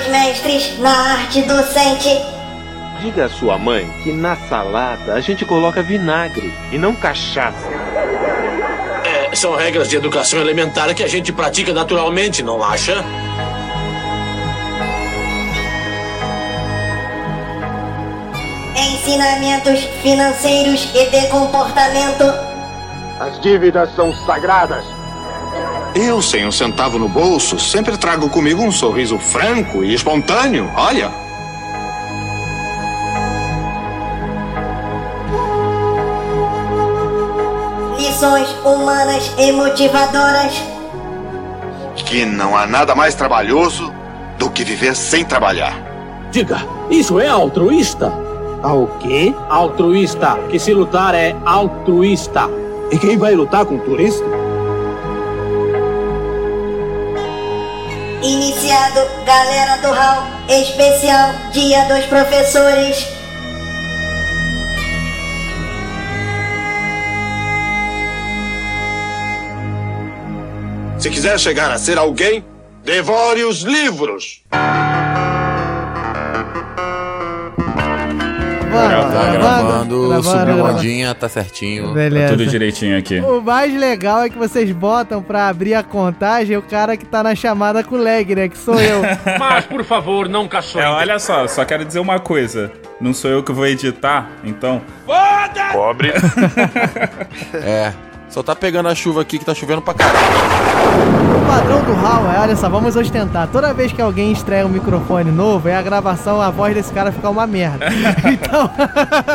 dois mestres na arte docente. Diga à sua mãe que na salada a gente coloca vinagre e não cachaça. É, são regras de educação elementar que a gente pratica naturalmente, não acha? Ensinamentos financeiros e de comportamento. As dívidas são sagradas. Eu, sem um centavo no bolso, sempre trago comigo um sorriso franco e espontâneo. Olha. Lições humanas e motivadoras. Que não há nada mais trabalhoso do que viver sem trabalhar. Diga, isso é altruísta? Ao quê? Altruísta, que se lutar é altruísta. E quem vai lutar com turista? Iniciado, galera do Hall, especial Dia dos Professores. Se quiser chegar a ser alguém, devore os livros. Gravando, gravando, subiu gravando. ondinha, tá certinho. Beleza. Tudo direitinho aqui. O mais legal é que vocês botam pra abrir a contagem o cara que tá na chamada com lag, né? Que sou eu. Mas, por favor, não caçou. É, olha só, só quero dizer uma coisa. Não sou eu que vou editar, então. Pobre. É. Só tá pegando a chuva aqui que tá chovendo pra caralho. O padrão do é, olha só, vamos ostentar. Toda vez que alguém estreia um microfone novo, é a gravação, a voz desse cara ficar uma merda. Então,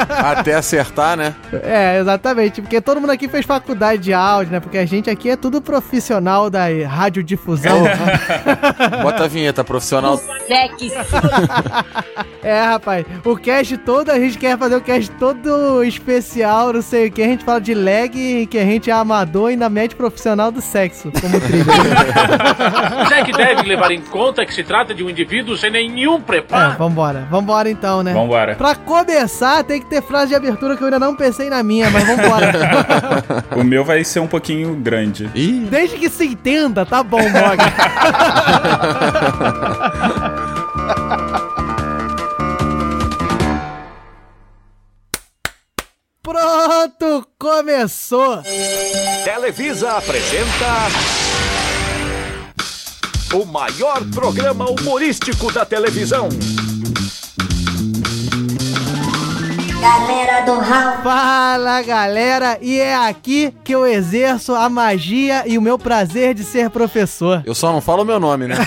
Até acertar, né? é, exatamente. Porque todo mundo aqui fez faculdade de áudio, né? Porque a gente aqui é tudo profissional da radiodifusão. Bota a vinheta, profissional. É, rapaz, o cast todo, a gente quer fazer o cast todo especial, não sei o que. A gente fala de lag, que a gente é amador e ainda mete profissional do sexo, como trilha. Jack deve levar em conta que se trata de um indivíduo sem nenhum É, preparo. vambora. Vambora então, né? Vambora. Pra começar, tem que ter frase de abertura que eu ainda não pensei na minha, mas vambora. O meu vai ser um pouquinho grande. Ih, Desde que se entenda, tá bom, Mog. começou! Televisa apresenta. O maior programa humorístico da televisão. Galera do Hall, Fala galera, e é aqui que eu exerço a magia e o meu prazer de ser professor. eu só não falo o meu nome, né?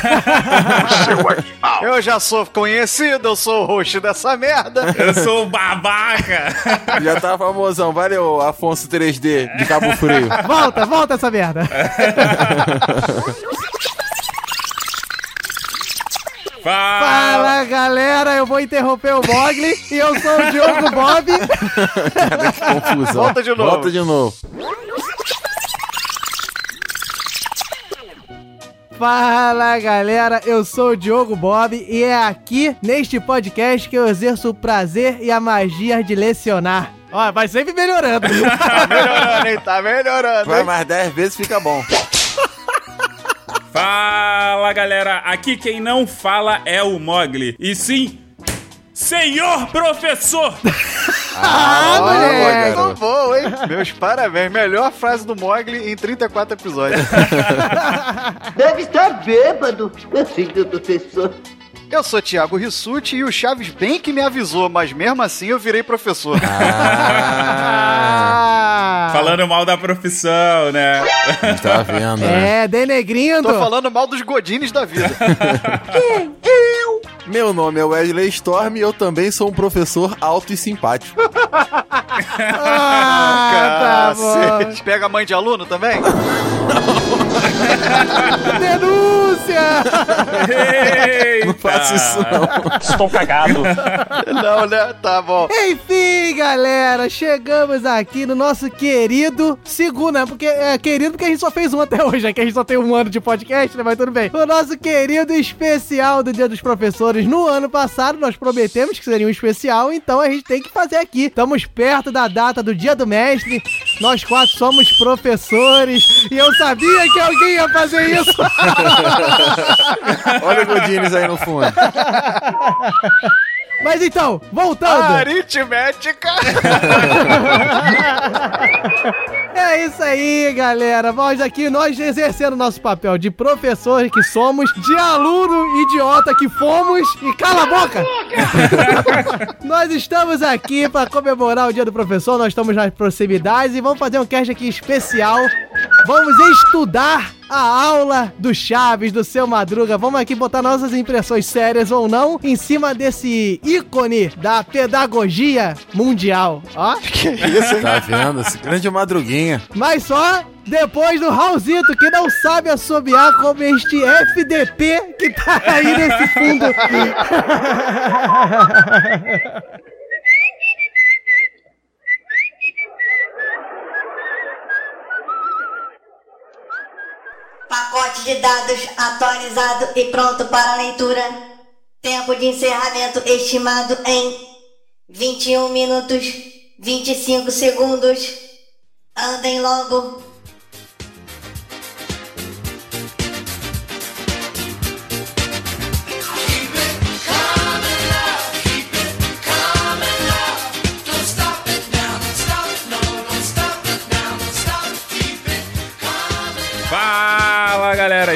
Eu já sou conhecido, eu sou o host dessa merda. Eu sou o babaca! Já tá famosão. Valeu, Afonso 3D de Cabo Frio. Volta, volta essa merda. Fala! Fala galera, eu vou interromper o Mogli e eu sou o Diogo Bob. Cara, que confusão. Volta de novo. Volta de novo. Fala galera, eu sou o Diogo Bob e é aqui neste podcast que eu exerço o prazer e a magia de lecionar. Ó, vai sempre melhorando. Tá melhorando, hein? Tá melhorando. Vai mais 10 vezes, fica bom. Fala galera, aqui quem não fala é o Mogli. E sim, senhor professor! Ah, Boa, moleque. Garoto. bom, hein? Meus parabéns. Melhor frase do Mogli em 34 episódios. Deve estar bêbado, senhor professor. Eu sou Thiago Rissuti e o Chaves bem que me avisou, mas mesmo assim eu virei professor. Ah, Ah. Falando mal da profissão, né? tá vendo, né? É, denegrindo. Tô falando mal dos godines da vida. Meu nome é Wesley Storm e eu também sou um professor alto e simpático. Ah, tá bom. Cacete. Pega a mãe de aluno também? Denúncia! Não faço isso, não. Estou cagado. Não, né? Tá bom. Enfim, galera, chegamos aqui no nosso querido segundo, né? Porque é querido porque a gente só fez um até hoje, né? Que a gente só tem um ano de podcast, né? Mas tudo bem. O nosso querido especial do Dia dos Professores. No ano passado, nós prometemos que seria um especial, então a gente tem que fazer aqui. Estamos perto da data do Dia do Mestre. Nós quatro somos professores e eu sabia que alguém ia fazer isso. Olha o Godines aí no fundo. Mas então, voltando. Aritmética! É isso aí, galera. Nós aqui, nós exercendo nosso papel de professor que somos, de aluno idiota que fomos e cala a boca! nós estamos aqui para comemorar o Dia do Professor, nós estamos nas proximidades e vamos fazer um cast aqui especial. Vamos estudar a aula do Chaves, do seu Madruga. Vamos aqui botar nossas impressões sérias ou não em cima desse ícone da pedagogia mundial. Ó. Que isso, hein? Tá vendo? Esse grande Mas só depois do Raulzito, que não sabe assobiar como este FDP que tá aí nesse fundo. Pacote de dados atualizado e pronto para leitura. Tempo de encerramento estimado em 21 minutos 25 segundos. Andem logo.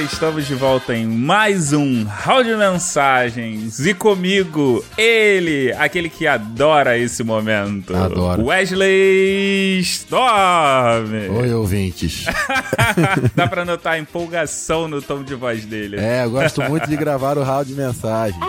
Estamos de volta em mais um Round de Mensagens e comigo ele, aquele que adora esse momento. Adoro. Wesley Storm. Oi, ouvintes. Dá pra notar a empolgação no tom de voz dele. É, eu gosto muito de gravar o round de mensagem.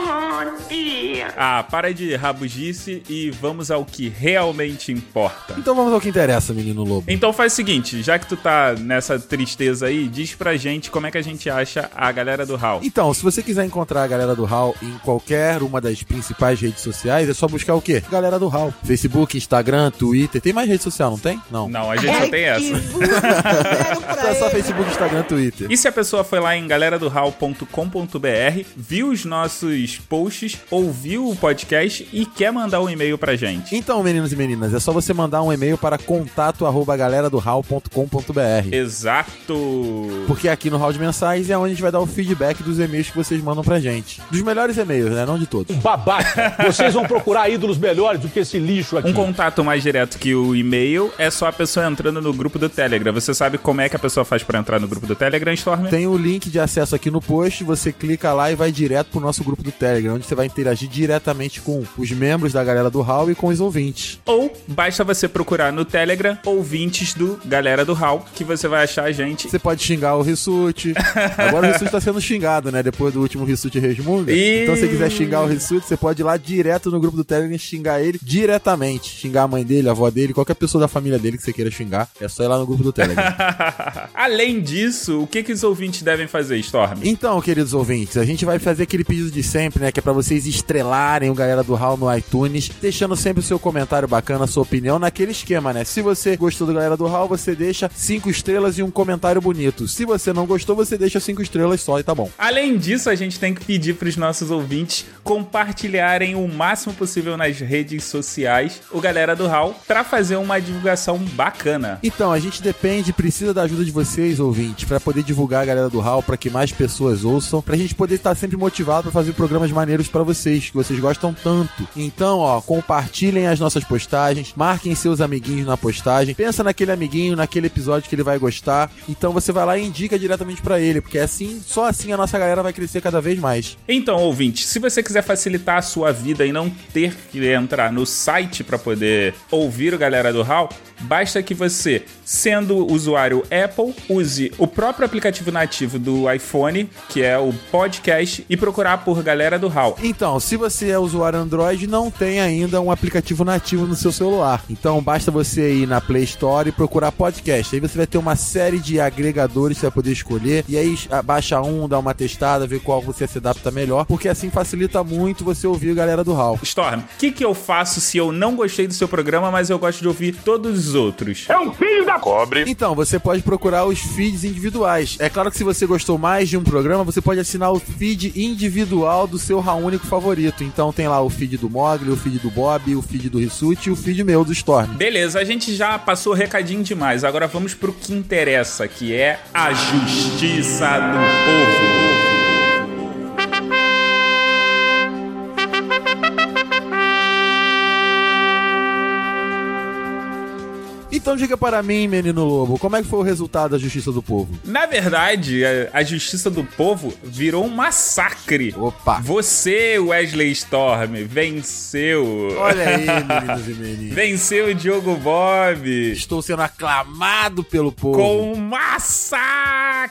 Ah, para de rabugice e vamos ao que realmente importa. Então vamos ao que interessa, menino lobo. Então faz o seguinte, já que tu tá nessa tristeza aí, diz pra gente como é que a gente acha a galera do HAL. Então, se você quiser encontrar a galera do HAL em qualquer uma das principais redes sociais, é só buscar o quê? Galera do HAL. Facebook, Instagram, Twitter. Tem mais rede social, não tem? Não. Não, a gente só tem essa. Então é só Facebook, Instagram, Twitter. E se a pessoa foi lá em galeradohal.com.br, viu os nossos posts, ouviu o podcast e quer mandar um e-mail pra gente? Então, meninos e meninas, é só você mandar um e-mail para contato arroba galeradohal.com.br. Exato! Porque aqui no Hall de Mensagens é onde a gente vai dar o feedback dos e-mails que vocês mandam pra gente. Dos melhores e-mails, né? Não de todos. Babaca! Vocês vão procurar ídolos melhores do que esse lixo aqui. Um contato mais direto que o e-mail é só a pessoa entrando no grupo do Telegram. Você sabe como é que a pessoa faz pra entrar no grupo do Telegram, Storm? Tem o link de acesso aqui no post, você clica lá e vai direto pro nosso grupo do Telegram, onde você vai interagir diretamente com os membros da galera do Hall e com os ouvintes. Ou basta você procurar no Telegram ouvintes do Galera do Hall, que você vai achar a gente. Você pode xingar o Rissuti. Agora o Rissuti tá sendo xingado, né? Depois do último Rissuti Resmunga. E- Então se você quiser xingar o Rissuti, você pode ir lá direto no grupo do Telegram xingar ele diretamente. Xingar a mãe dele, a avó dele, qualquer pessoa da família dele que você queira xingar. É só ir lá no grupo do Telegram. Além disso, o que, que os ouvintes devem fazer, Storm? Então, queridos ouvintes, a gente vai fazer aquele pedido de sempre, né? Que é pra vocês estrelarem o Galera do Hall no iTunes, deixando sempre o seu comentário bacana, a sua opinião, naquele esquema, né? Se você gostou do Galera do Hall, você deixa cinco estrelas e um comentário bonito. Se você não gostou, você deixa cinco estrelas só e tá bom. Além disso, a gente tem que pedir para os nossos ouvintes compartilharem o máximo possível nas redes sociais o Galera do Hall para fazer uma divulgação bacana. Então, a gente depende, precisa da ajuda de vocês, ouvintes, pra poder divulgar a galera do Hall, pra que mais pessoas ouçam, pra gente poder estar sempre motivado pra fazer programas maneiros pra vocês, que vocês gostam tanto. Então, ó, compartilhem as nossas postagens, marquem seus amiguinhos na postagem, pensa naquele amiguinho, naquele episódio que ele vai gostar. Então você vai lá e indica diretamente pra ele, porque assim, só assim a nossa galera vai crescer cada vez mais. Então, ouvinte, se você quiser facilitar a sua vida e não ter que entrar no site para poder ouvir o Galera do Hall, basta que você, sendo usuário Apple, use o próprio aplicativo nativo do iPhone, que é o podcast, e procurar por Galera do Hall. Então, se você é usuário Android, não tem ainda um aplicativo nativo no seu celular. Então, basta você ir na Play Store e procurar podcast. Aí você vai ter uma série de agregadores que você vai poder escolher. E aí, baixa um, dá uma testada, ver qual você se adapta melhor. Porque assim facilita muito você ouvir a galera do Hall. Storm, o que, que eu faço se eu não gostei do seu programa, mas eu gosto de ouvir todos os outros? É um filho da Cobre. Então, você pode procurar os feeds individuais. É claro que se você gostou mais de um programa, você pode assinar o feed individual do seu Raúnico favorito. Então tem lá o feed do Mogli, o feed do Bob, o feed do Rissuti e o feed meu do Storm. Beleza, a gente já passou recadinho demais. Agora vamos pro que interessa, que é a justiça do povo. Então diga para mim, menino lobo, como é que foi o resultado da Justiça do Povo? Na verdade, a, a Justiça do Povo virou um massacre. Opa! Você, Wesley Storm, venceu. Olha aí, meninos e meninas. Venceu o Diogo Bob. Estou sendo aclamado pelo povo. Com um massacre!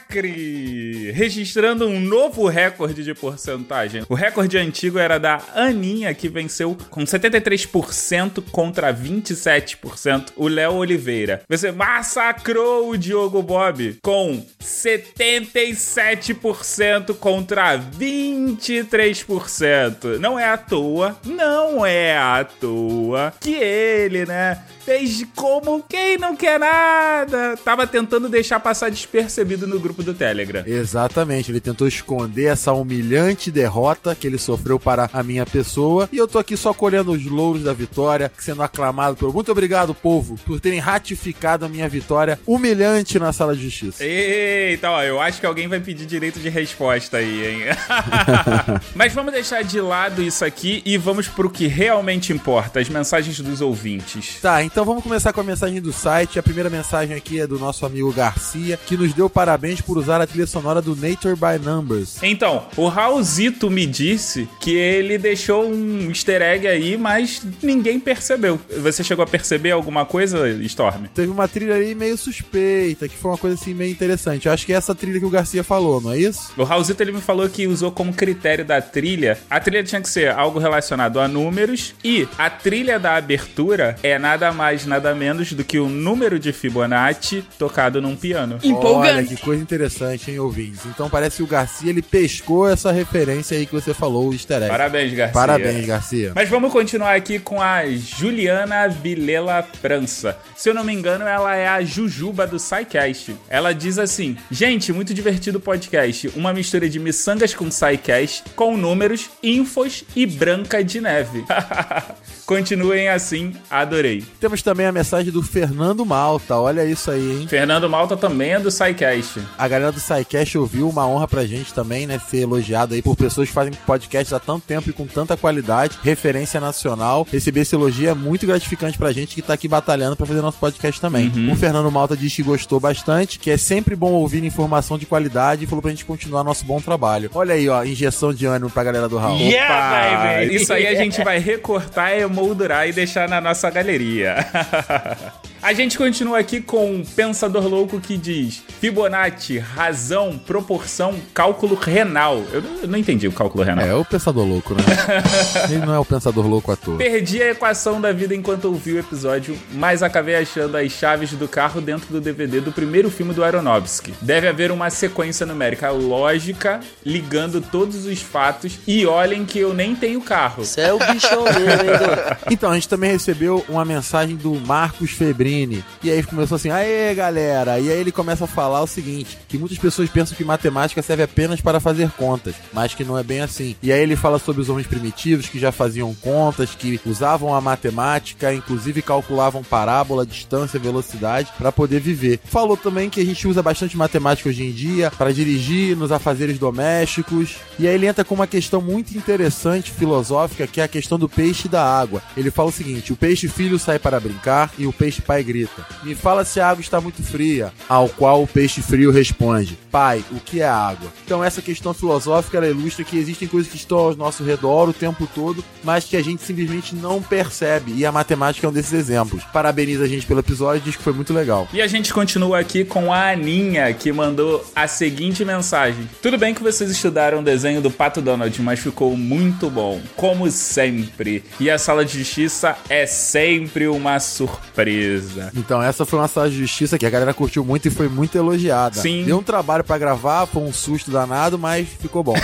Registrando um novo recorde de porcentagem. O recorde antigo era da Aninha, que venceu com 73% contra 27%. O Léo Oliveira. Você massacrou o Diogo Bob com 77% contra 23%. Não é à toa, não é à toa que ele, né, fez como quem não quer nada. Tava tentando deixar passar despercebido no grupo do Telegram. Exatamente, ele tentou esconder essa humilhante derrota que ele sofreu para a minha pessoa. E eu tô aqui só colhendo os louros da vitória, sendo aclamado pelo. Muito obrigado, povo, por terem ratificado a minha vitória humilhante na sala de justiça. Eita, ó, eu acho que alguém vai pedir direito de resposta aí, hein? Mas vamos deixar de lado isso aqui e vamos pro que realmente importa, as mensagens dos ouvintes. Tá, então vamos começar com a mensagem do site. A primeira mensagem aqui é do nosso amigo Garcia, que nos deu parabéns por usar a trilha sonora do Nature by Numbers. Então, o Raulzito me disse que ele deixou um easter egg aí, mas ninguém percebeu. Você chegou a perceber alguma coisa, Storm? Teve uma trilha aí meio suspeita, que foi uma coisa assim meio interessante. Eu acho que é essa trilha que o Garcia falou, não é isso? O Raulzito ele me falou que usou como critério da trilha. A trilha tinha que ser algo relacionado a números e a trilha da abertura é nada mais, nada menos do que o número de Fibonacci tocado num piano. Olha que coisa interessante, hein, ouvintes? Então parece que o Garcia ele pescou essa referência aí que você falou, o easter egg. Parabéns, Garcia. Parabéns, Garcia. Mas vamos continuar aqui com a Juliana Vilela França. Se eu não me engano, ela é a Jujuba do SciCast. Ela diz assim: Gente, muito divertido o podcast. Uma mistura de miçangas com SciCast, com números, infos e branca de neve. Continuem assim, adorei. Temos também a mensagem do Fernando Malta, olha isso aí, hein? Fernando Malta também é do SciCast. A galera do SciCast ouviu uma honra pra gente também, né? Ser elogiado aí por pessoas que fazem podcast há tanto tempo e com tanta qualidade, referência nacional. Receber esse elogio é muito gratificante pra gente que tá aqui batalhando pra fazer nosso podcast também. Uhum. O Fernando Malta diz que gostou bastante, que é sempre bom ouvir informação de qualidade e falou pra gente continuar nosso bom trabalho. Olha aí, ó, injeção de ânimo pra galera do Raul. Yeah, baby! Isso aí a gente vai recortar, emoldurar e deixar na nossa galeria. A gente continua aqui com um pensador louco que diz: Fibonacci, razão, proporção, cálculo renal. Eu não, eu não entendi o cálculo renal. É, o pensador louco, né? Ele não é o pensador louco à toa. Perdi a equação da vida enquanto ouvi o episódio, mas acabei achando as chaves do carro dentro do DVD do primeiro filme do Aronofsky. Deve haver uma sequência numérica lógica ligando todos os fatos e olhem que eu nem tenho carro. Você é o bichão mesmo, hein, Dô? Então, a gente também recebeu uma mensagem do Marcos Febrini. E aí começou assim, aê galera! E aí ele começa a falar o seguinte: que muitas pessoas pensam que matemática serve apenas para fazer contas, mas que não é bem assim. E aí ele fala sobre os homens primitivos que já faziam contas, que usavam a matemática, inclusive calculavam parábola, distância, velocidade para poder viver. Falou também que a gente usa bastante matemática hoje em dia para dirigir nos afazeres domésticos. E aí ele entra com uma questão muito interessante filosófica, que é a questão do peixe e da água. Ele fala o seguinte: o peixe filho sai para brincar e o peixe pai grita: Me fala se a água está muito fria. Ao qual o peixe frio responde: Pai, o que é água? Então, essa questão filosófica ela ilustra que existem coisas que estão ao nosso redor o tempo todo, mas que a gente simplesmente não percebe. E a matemática é um desses exemplos. Parabeniza a gente pelo episódio e diz que foi muito legal. E a gente continua aqui com a Aninha, que mandou a seguinte mensagem: Tudo bem que vocês estudaram o desenho do Pato Donald, mas ficou muito bom, como sempre. E a sala de justiça é sempre uma surpresa. Então, essa foi uma sala de justiça que a galera curtiu muito e foi muito elogiada. Sim. Deu um trabalho pra gravar, foi um susto danado, mas ficou bom.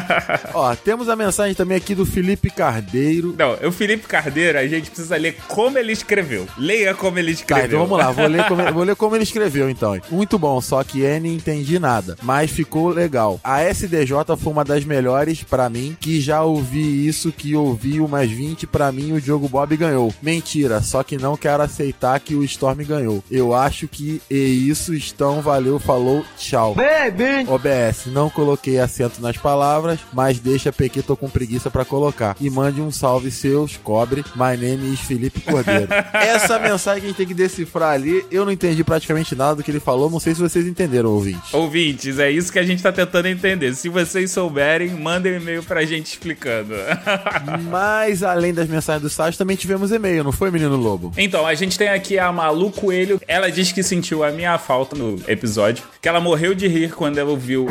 Ó, temos a mensagem também aqui do Felipe Cardeiro. Não, o Felipe Cardeiro, a gente precisa ler como ele escreveu. Leia como ele Tá, escreveu. então vamos lá, vou ler, como, vou ler como ele escreveu então. Muito bom, só que N entendi nada, mas ficou legal. A SDJ foi uma das melhores pra mim, que já ouvi isso, que ouvi umas 20 pra mim o Diogo Bob ganhou. Mentira, só que não quero aceitar que que o Storm ganhou. Eu acho que e isso estão, valeu, falou, tchau. Bem, OBS, não coloquei acento nas palavras, mas deixa PQ, tô com preguiça pra colocar. E mande um salve seus, cobre. My name is Felipe Cordeiro. Essa mensagem que a gente tem que decifrar ali, eu não entendi praticamente nada do que ele falou, não sei se vocês entenderam, ouvintes. Ouvintes, é isso que a gente tá tentando entender. Se vocês souberem, mandem um e-mail pra gente explicando. Mas além das mensagens do site, também tivemos e-mail, não foi, menino Lobo? Então, a gente tem aqui a Malu Coelho. Ela diz que sentiu a minha falta no episódio, que ela morreu de rir quando ela ouviu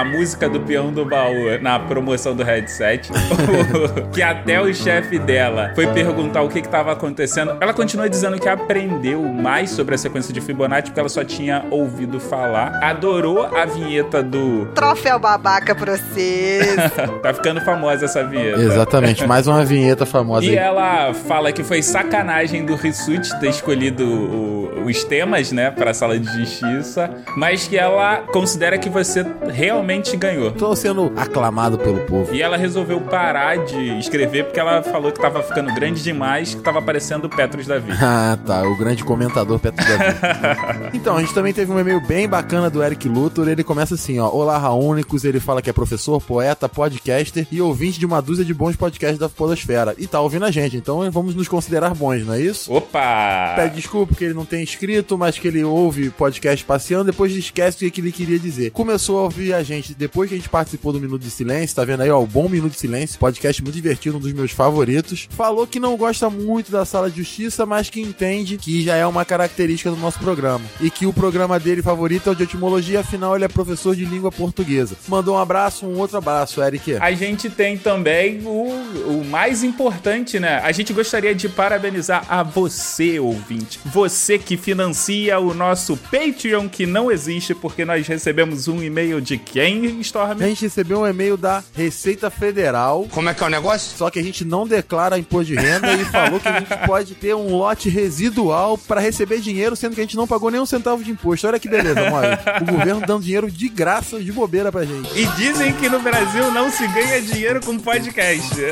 a música do peão do baú na promoção do headset. que até o chefe dela foi perguntar o que estava acontecendo. Ela continua dizendo que aprendeu mais sobre a sequência de Fibonacci porque ela só tinha ouvido falar. Adorou a vinheta do. Troféu babaca pra vocês. tá ficando famosa essa vinheta. Exatamente, mais uma vinheta famosa E aí. ela fala que foi sacanagem do Rissuti ter escolhido o- os temas, né, pra sala de justiça, mas que ela considera que você realmente ganhou. Tô sendo aclamado pelo povo. E ela resolveu parar de escrever porque ela falou que tava ficando grande demais, que tava parecendo o Petros da vida. Ah, tá. O grande comentador Petro da Vida. Então, a gente também teve um e-mail bem bacana do Eric Luthor. Ele começa assim, ó. Olá, Raúnicos. Ele fala que é professor, poeta, podcaster e ouvinte de uma dúzia de bons podcasts da Podosfera. E tá ouvindo a gente, então vamos nos considerar bons, não é isso? Opa! Pede desculpa que ele não tem escrito, mas que ele ouve podcast passeando, depois esquece o que ele queria dizer. Começou a ouvir a gente depois que a gente participou do Minuto de Silêncio, tá vendo aí, ó, o Bom Minuto de Silêncio, podcast muito divertido, um dos meus favoritos. Falou que não gosta muito da Sala de Justiça, mas que entende que já é uma característica do nosso programa. E que o programa dele favorito é o de etimologia, afinal ele é professor de língua portuguesa. Mandou um abraço, um outro abraço, Eric. A gente tem também o, o mais importante, né? A gente gostaria de parabenizar a você, ouvinte. Você que financia o nosso Patreon, que não existe porque nós recebemos um e-mail de quem, Storm? A gente recebeu um e-mail da Receita Federal. Como é que é o negócio? Só que a gente não declara imposto de renda e falou que a gente pode ter um lote residual pra receber dinheiro, sendo que a gente não pagou nem um centavo de imposto. Olha que beleza, mano. O governo dando dinheiro de graça, de bobeira pra gente. E dizem que no Brasil não se ganha dinheiro com podcast.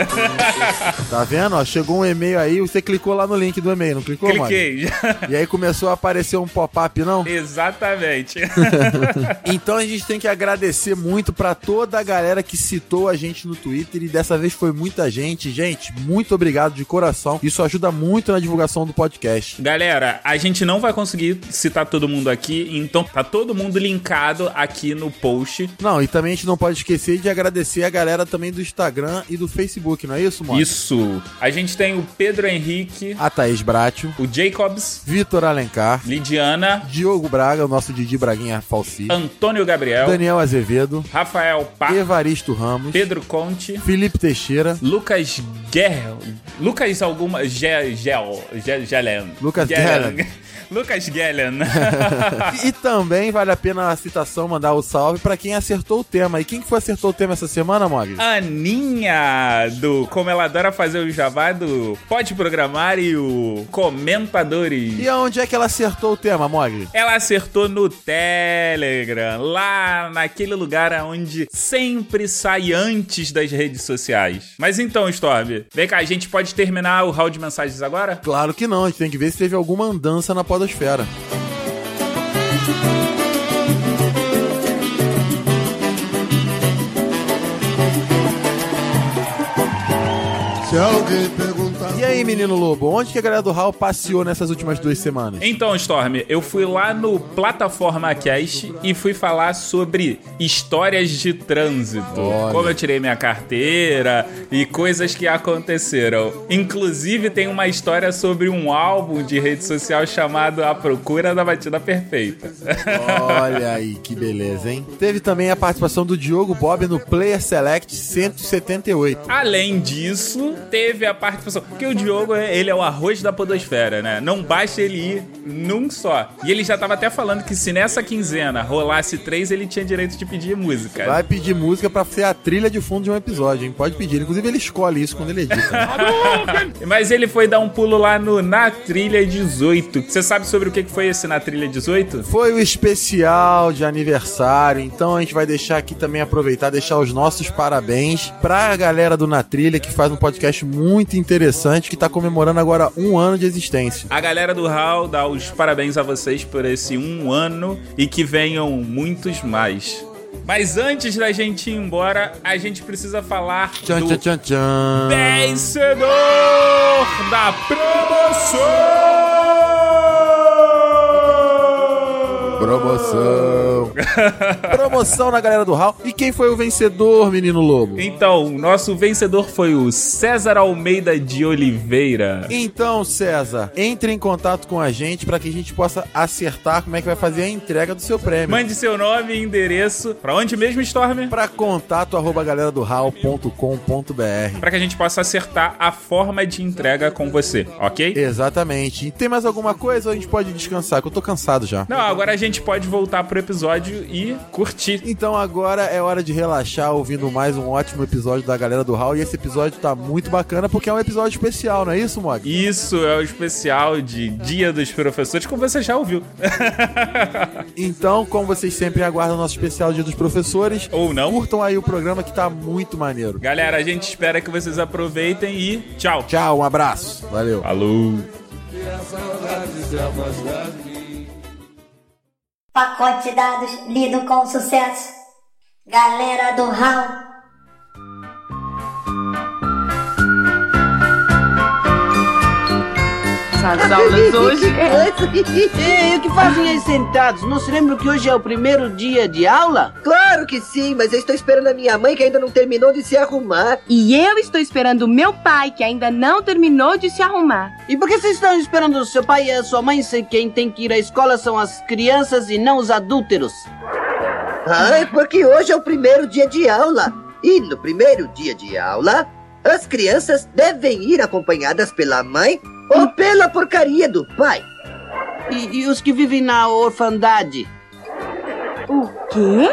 Tá vendo? Ó, chegou um e-mail aí, você clicou lá no link do e-mail, não clicou, mano? Cliquei. E aí começou a aparecer um pop-up, não? Exatamente. Então a gente tem que agradecer muito pra toda a galera que citou a gente no Twitter e dessa vez foi muita gente. Gente, muito obrigado de coração. Isso ajuda muito na divulgação do podcast. Galera, a gente não vai conseguir citar todo mundo aqui, então tá todo mundo linkado aqui no post. Não, e também a gente não pode esquecer de agradecer a galera também do Instagram e do Facebook, não é isso, mano? Isso. A gente tem o Pedro Henrique, A Thaís Bratio, o Jacobs, Vitor Alencar, Lidiana, Diogo Braga, o nosso Didi Braguinha Falsi, Antônio Gabriel, Daniel Azevedo, Rafael Pá, Evaristo Ramos, Pedro Conte, Felipe Teixeira, Lucas Guerra. Lucas alguma. Gel. Gel. Gel. Gelen. Lucas Gelen. Lucas Gelen. e também vale a pena a citação mandar o salve pra quem acertou o tema. E quem que foi acertou o tema essa semana, Mogli? Aninha, do Como ela adora fazer o jabá do Pode Programar e o Comentadores. E aonde é que ela acertou o tema, Mogli? Ela acertou no Telegram, lá naquele lugar onde sempre sai antes das redes sociais. Mas então, Storm, vem cá, a gente pode terminar o hall de mensagens agora? Claro que não, a gente tem que ver se teve alguma andança na podosfera. Se alguém. E aí, menino lobo, onde que a galera do Hall passeou nessas últimas duas semanas? Então, Storm, eu fui lá no Plataforma Cast e fui falar sobre histórias de trânsito. Olha. Como eu tirei minha carteira e coisas que aconteceram. Inclusive, tem uma história sobre um álbum de rede social chamado A Procura da Batida Perfeita. Olha aí, que beleza, hein? Teve também a participação do Diogo Bob no Player Select 178. Além disso, teve a participação. Porque o Diogo, ele é o arroz da podosfera, né? Não basta ele ir num só. E ele já tava até falando que se nessa quinzena rolasse três, ele tinha direito de pedir música. Vai pedir música pra ser a trilha de fundo de um episódio, hein? Pode pedir. Inclusive, ele escolhe isso quando ele edita. Mas ele foi dar um pulo lá no Na Trilha 18. Você sabe sobre o que que foi esse Na Trilha 18? Foi o especial de aniversário, então a gente vai deixar aqui também aproveitar, deixar os nossos parabéns pra galera do Na Trilha, que faz um podcast muito interessante interessante que tá comemorando agora um ano de existência. A galera do HAL dá os parabéns a vocês por esse um ano e que venham muitos mais. Mas antes da gente ir embora, a gente precisa falar Tchan, do tchan, tchan, tchan. vencedor da promoção! Promoção. Promoção na galera do HAL. E quem foi o vencedor, menino lobo? Então, o nosso vencedor foi o César Almeida de Oliveira. Então, César, entre em contato com a gente para que a gente possa acertar como é que vai fazer a entrega do seu prêmio. Mande seu nome e endereço. Pra onde mesmo, Storm? Para contato arroba galera do hal.com.br. Pra que a gente possa acertar a forma de entrega com você, ok? Exatamente. E tem mais alguma coisa ou a gente pode descansar? Que eu tô cansado já. Não, agora a gente pode voltar pro episódio e curtir. Então agora é hora de relaxar ouvindo mais um ótimo episódio da galera do Hall. E esse episódio tá muito bacana porque é um episódio especial, não é isso, Mog? Isso é o especial de Dia dos Professores, como você já ouviu. Então, como vocês sempre aguardam o nosso especial Dia dos Professores, Ou não. curtam aí o programa que tá muito maneiro. Galera, a gente espera que vocês aproveitem e tchau. Tchau, um abraço. Valeu. Falou. Pacote de dados lido com sucesso. Galera do HAL. As aulas hoje. Ei, o que fazem aí sentados? Não se lembram que hoje é o primeiro dia de aula? Claro que sim, mas eu estou esperando a minha mãe que ainda não terminou de se arrumar. E eu estou esperando o meu pai, que ainda não terminou de se arrumar. E por que vocês estão esperando o seu pai e a sua mãe se quem tem que ir à escola são as crianças e não os adúlteros? Ah, é porque hoje é o primeiro dia de aula. E no primeiro dia de aula, as crianças devem ir acompanhadas pela mãe ou pela porcaria do pai. E, e os que vivem na orfandade? O quê?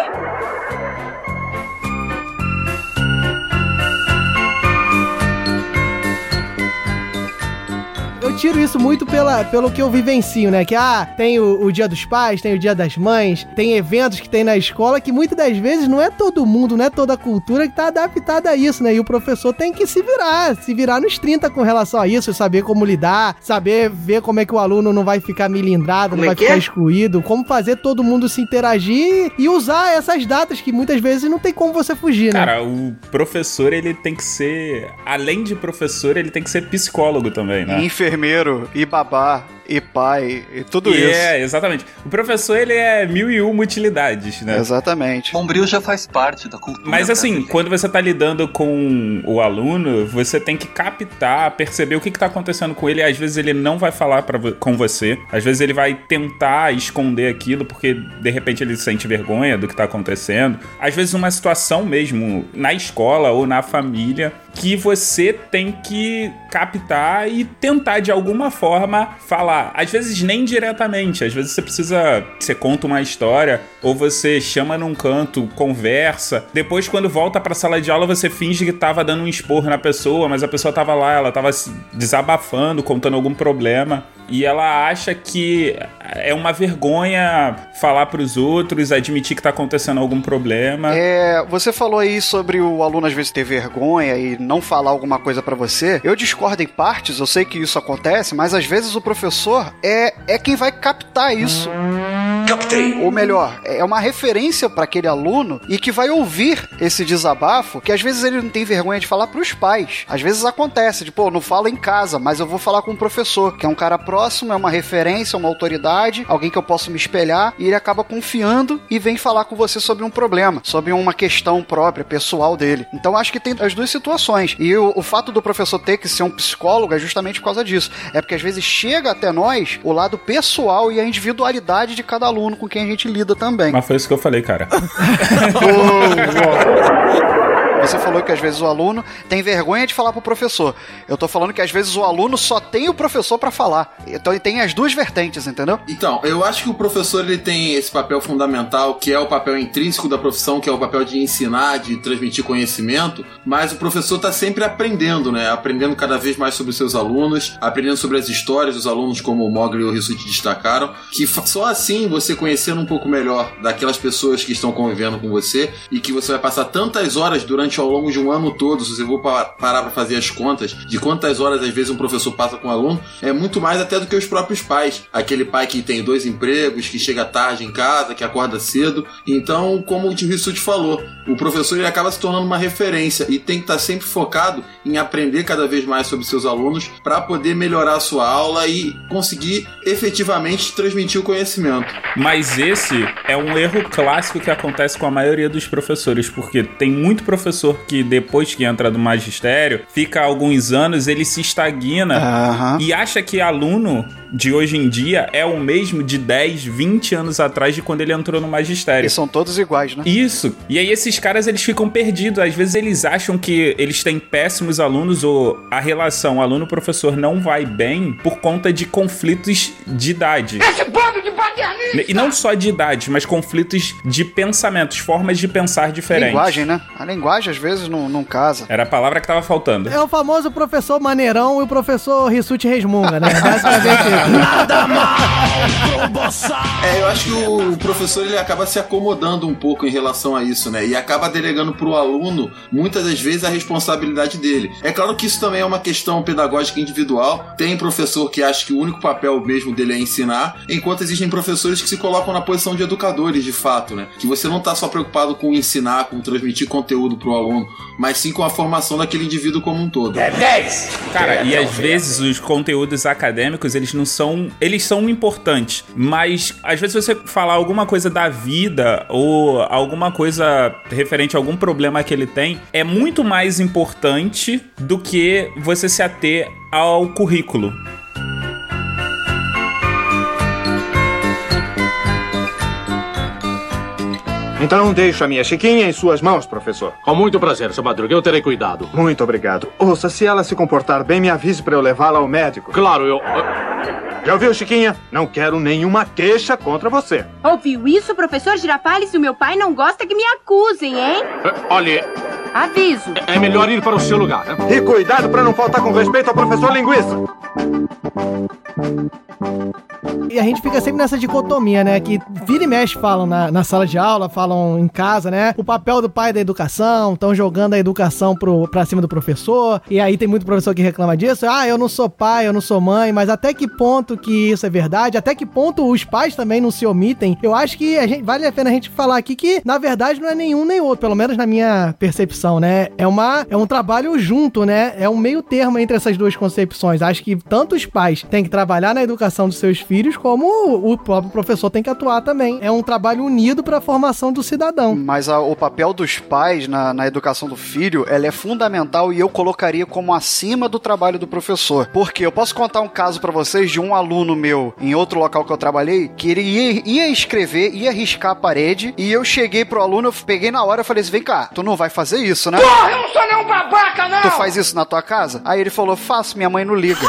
Tiro isso muito pela, pelo que eu vivencio, né? Que, ah, tem o, o dia dos pais, tem o dia das mães, tem eventos que tem na escola que muitas das vezes não é todo mundo, não é toda a cultura que tá adaptada a isso, né? E o professor tem que se virar, se virar nos 30 com relação a isso, saber como lidar, saber ver como é que o aluno não vai ficar milindrado, Como não é vai que ficar é? excluído, como fazer todo mundo se interagir e usar essas datas que muitas vezes não tem como você fugir, né? Cara, o professor, ele tem que ser. Além de professor, ele tem que ser psicólogo também, né? E enfermeiro, e babá, e pai, e tudo E isso. É, exatamente. O professor, ele é mil e uma utilidades, né? Exatamente. Bombril já faz parte da cultura. Mas assim, quando você tá lidando com o aluno, você tem que captar, perceber o que, que tá acontecendo com ele. Às vezes ele não vai falar pra, com você. Às vezes ele vai tentar esconder aquilo porque de repente ele sente vergonha do que tá acontecendo. Às vezes uma situação mesmo na escola ou na família que você tem que captar e tentar de alguma forma falar. Às vezes nem diretamente, às vezes você precisa, você conta uma história ou você chama num canto, conversa. Depois quando volta pra sala de aula você finge que tava dando um esporro na pessoa, mas a pessoa tava lá, ela tava se desabafando, contando algum problema. E ela acha que é uma vergonha falar pros outros, admitir que tá acontecendo algum problema. É, você falou aí sobre o aluno às vezes ter vergonha e não falar alguma coisa pra você. Eu discordo em partes, eu sei que isso acontece, mas às vezes o professor é, é quem vai captar isso. Captei. Ou melhor, é uma referência pra aquele aluno e que vai ouvir esse desabafo, que às vezes ele não tem vergonha de falar pros pais. Às vezes acontece, de pô, não fala em casa, mas eu vou falar com o professor, que é um cara próximo, é uma referência, uma autoridade, alguém que eu posso me espelhar, e ele acaba confiando e vem falar com você sobre um problema, sobre uma questão própria, pessoal dele. Então acho que tem as duas situações. E o, o fato do professor ter que ser um psicólogo é justamente por causa disso. É porque às vezes chega até nós o lado pessoal e a individualidade de cada aluno com quem a gente lida também. Mas foi isso que eu falei, cara. Você falou que às vezes o aluno tem vergonha de falar pro professor. Eu tô falando que às vezes o aluno só tem o professor pra falar. Então ele tem as duas vertentes, entendeu? Então, eu acho que o professor ele tem esse papel fundamental, que é o papel intrínseco da profissão, que é o papel de ensinar, de transmitir conhecimento, mas o professor está sempre aprendendo, né? Aprendendo cada vez mais sobre os seus alunos, aprendendo sobre as histórias dos alunos, como o Mogli e o Rissuti destacaram, que só assim você conhecendo um pouco melhor daquelas pessoas que estão convivendo com você e que você vai passar tantas horas durante ao longo de um ano todo, se vou pa- parar para fazer as contas de quantas horas às vezes um professor passa com um aluno, é muito mais até do que os próprios pais. Aquele pai que tem dois empregos, que chega tarde em casa, que acorda cedo. Então, como o Tio Rissuti falou, o professor ele acaba se tornando uma referência e tem que estar sempre focado em aprender cada vez mais sobre seus alunos para poder melhorar a sua aula e conseguir efetivamente transmitir o conhecimento. Mas esse é um erro clássico que acontece com a maioria dos professores, porque tem muito professor que depois que entra no magistério, fica alguns anos, ele se estagna e acha que aluno de hoje em dia é o mesmo de 10, 20 anos atrás de quando ele entrou no magistério. E são todos iguais, né? Isso. E aí esses caras eles ficam perdidos. Às vezes eles acham que eles têm péssimos alunos ou a relação aluno-professor não vai bem por conta de conflitos de idade. Esse bando de paternista! E não só de idade, mas conflitos de pensamentos, formas de pensar diferentes. Linguagem, né? A linguagem às vezes não, não casa. Era a palavra que tava faltando. É o famoso professor maneirão e o professor Rissuti Resmunga, né? Basicamente Nada É, eu acho que o professor ele acaba se acomodando um pouco em relação a isso, né? E acaba delegando pro aluno, muitas das vezes, a responsabilidade dele. É claro que isso também é uma questão pedagógica individual. Tem professor que acha que o único papel mesmo dele é ensinar, enquanto existem professores que se colocam na posição de educadores, de fato, né? Que você não tá só preocupado com ensinar, com transmitir conteúdo pro aluno, mas sim com a formação daquele indivíduo como um todo. É 10! Cara, e às vezes os conteúdos acadêmicos, eles não são. Eles são importantes, mas às vezes você falar alguma coisa da vida ou alguma coisa referente a algum problema que ele tem é muito mais importante do que você se ater ao currículo. Então deixo a minha Chiquinha em suas mãos, professor. Com muito prazer, seu Madruga. Eu terei cuidado. Muito obrigado. Ouça, se ela se comportar bem, me avise para eu levá-la ao médico. Claro, eu. Já ouviu, Chiquinha? Não quero nenhuma queixa contra você. Ouviu isso, professor Girafales? E o meu pai não gosta que me acusem, hein? Olhe, Aviso. é melhor ir para o seu lugar, né? E cuidado para não faltar com respeito ao professor Linguiça. E a gente fica sempre nessa dicotomia, né? Que vira e mexe falam na, na sala de aula, falam em casa, né? O papel do pai da educação, estão jogando a educação pro, pra cima do professor. E aí tem muito professor que reclama disso. Ah, eu não sou pai, eu não sou mãe, mas até que ponto que isso é verdade? Até que ponto os pais também não se omitem? Eu acho que a gente, vale a pena a gente falar aqui que, na verdade, não é nenhum nem outro, pelo menos na minha percepção, né? É, uma, é um trabalho junto, né? É um meio termo entre essas duas concepções. Acho que tanto os pais têm que trabalhar na educação dos seus filhos, como o próprio professor tem que atuar também. É um trabalho unido para a formação do cidadão. Mas a- o papel dos pais na, na educação do filho, ela é fundamental e eu colocaria como acima do trabalho do professor. Porque eu posso contar um caso pra vocês de um aluno meu em outro local que eu trabalhei, que ele ia, ia escrever, ia riscar a parede, e eu cheguei pro aluno, eu peguei na hora e falei assim, vem cá, tu não vai fazer isso, né? Porra, eu não sou nenhum babaca, não! Tu faz isso na tua casa? Aí ele falou, faço, minha mãe não liga.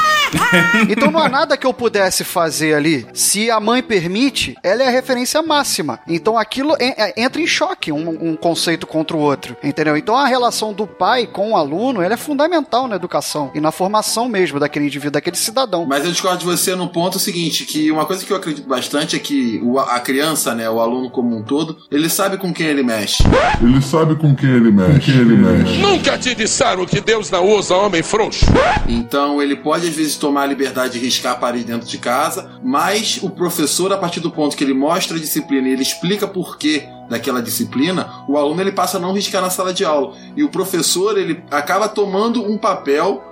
então não há nada que eu pudesse fazer ali. Se a mãe permite, ela é a referência máxima. Então aquilo en- é- entra em choque, um, um conceito contra o outro, entendeu? Então a relação do pai com o aluno, ela é fundamental na educação e na formação mesmo daquele indivíduo, daquele cidadão. Mas eu discordo de você no ponto seguinte, que uma coisa que eu acredito bastante é que o- a criança, né, o aluno como um todo, ele sabe com quem ele mexe. Ele sabe com quem ele mexe. Com quem ele mexe. Nunca te disseram que Deus não usa homem frouxo. Então ele pode às vezes tomar a liberdade de riscar a parede dentro de casa, mas o professor, a partir do ponto que ele mostra a disciplina e ele explica por quê daquela disciplina, o aluno ele passa a não riscar na sala de aula. E o professor ele acaba tomando um papel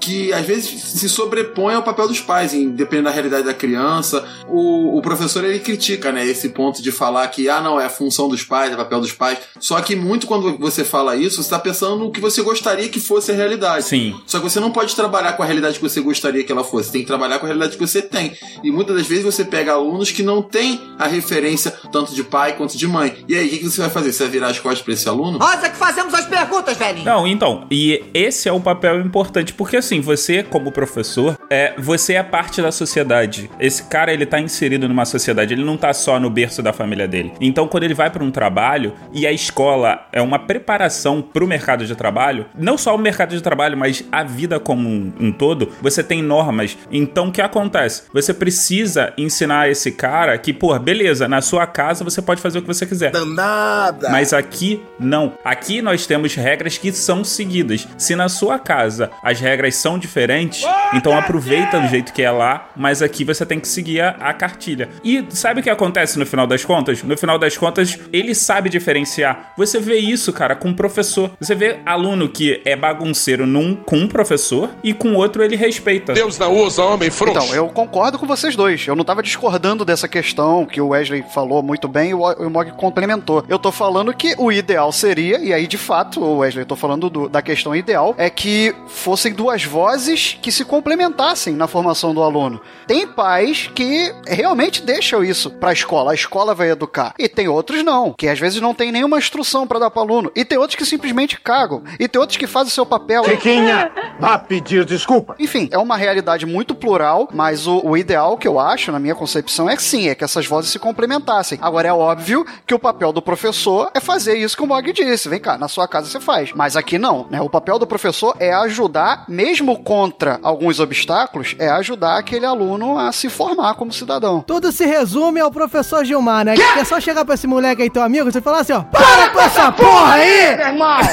que às vezes se sobrepõe ao papel dos pais, em- dependendo da realidade da criança. O, o professor ele critica, né, esse ponto de falar que ah não é a função dos pais, é o papel dos pais. Só que muito quando você fala isso, você está pensando no que você gostaria que fosse a realidade. Sim. Só que você não pode trabalhar com a realidade que você gostaria que ela fosse. Você tem que trabalhar com a realidade que você tem. E muitas das vezes você pega alunos que não têm a referência tanto de pai quanto de mãe. E aí, o que você vai fazer? Você vai virar as costas para esse aluno? Nós é que fazemos as perguntas, velhinho. Não, então, e esse é o papel importante, porque assim, você, como professor, é, você é parte da sociedade. Esse cara, ele tá inserido numa sociedade, ele não tá só no berço da família dele. Então, quando ele vai para um trabalho e a escola é uma preparação pro mercado de trabalho, não só o mercado de trabalho, mas a vida como um, um todo, você tem normas. Então, o que acontece? Você precisa ensinar esse cara que, pô, beleza, na sua casa você pode fazer o que você quiser. Danada! Mas aqui, não. Aqui nós temos regras que são seguidas. Se na sua casa as regras são diferentes, então aproveita do jeito que é lá, mas aqui você tem que seguir a, a cartilha. E sabe o que acontece no final das contas? No final das contas, ele sabe diferenciar. Você vê isso, cara, com o professor. Você vê aluno que é bagunceiro num com um professor e com outro ele respeita. Deus não usa homem frouxo. Então, eu concordo com vocês dois. Eu não tava discordando dessa questão que o Wesley falou muito bem e o o Mog complementou. Eu tô falando que o ideal seria, e aí de fato, o Wesley, eu tô falando do- da questão ideal, é que fossem duas vozes que se complementassem na formação do aluno. Tem pais que realmente deixam isso pra escola, a escola vai educar. E tem outros não, que às vezes não tem nenhuma instrução pra dar pro aluno. E tem outros que simplesmente cagam. E tem outros que fazem o seu papel. Chiquinha, vá pedir desculpa. Enfim, é uma realidade muito plural, mas o, o ideal que eu acho, na minha concepção, é que sim, é que essas vozes se complementassem. Agora, é óbvio que o papel do professor é fazer isso que o Mog disse. Vem cá, na sua casa você faz. Mas aqui não, né? O papel do professor é ajudar, mesmo contra alguns obstáculos, é ajudar aquele aluno a se formar como cidadão. Tudo se resume ao professor Gilmar, né? Que é só chegar pra esse moleque aí, teu amigo, e você falar assim, ó, para com essa porra aí! Meu irmão!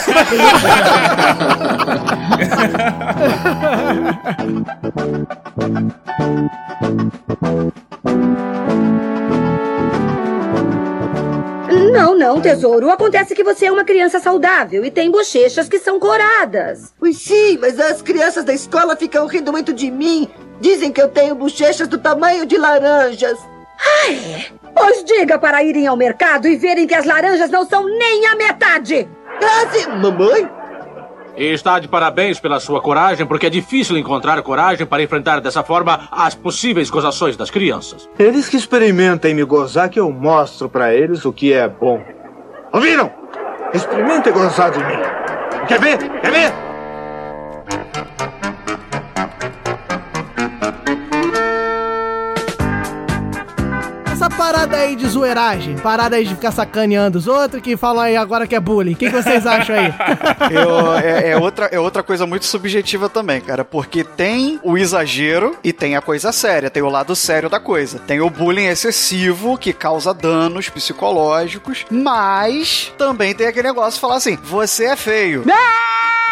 Não, não, tesouro. Acontece que você é uma criança saudável e tem bochechas que são coradas. Pois sim, mas as crianças da escola ficam rindo muito de mim. Dizem que eu tenho bochechas do tamanho de laranjas. Ah, é? Pois diga para irem ao mercado e verem que as laranjas não são nem a metade. Ah, sim, mamãe? E está de parabéns pela sua coragem, porque é difícil encontrar coragem para enfrentar dessa forma as possíveis gozações das crianças. Eles que experimentem me gozar que eu mostro pra eles o que é bom. Ouviram? Experimentem gozar de mim. Quer ver? Quer ver? Parada aí de zoeiragem, parada aí de ficar sacaneando os outros, que falam aí agora que é bullying. O que, que vocês acham aí? Eu- é, é outra, é outra coisa muito subjetiva também, cara, porque tem o exagero e tem a coisa séria, tem o lado sério da coisa. Tem o bullying excessivo que causa danos psicológicos, mas também tem aquele negócio de falar assim: você é feio.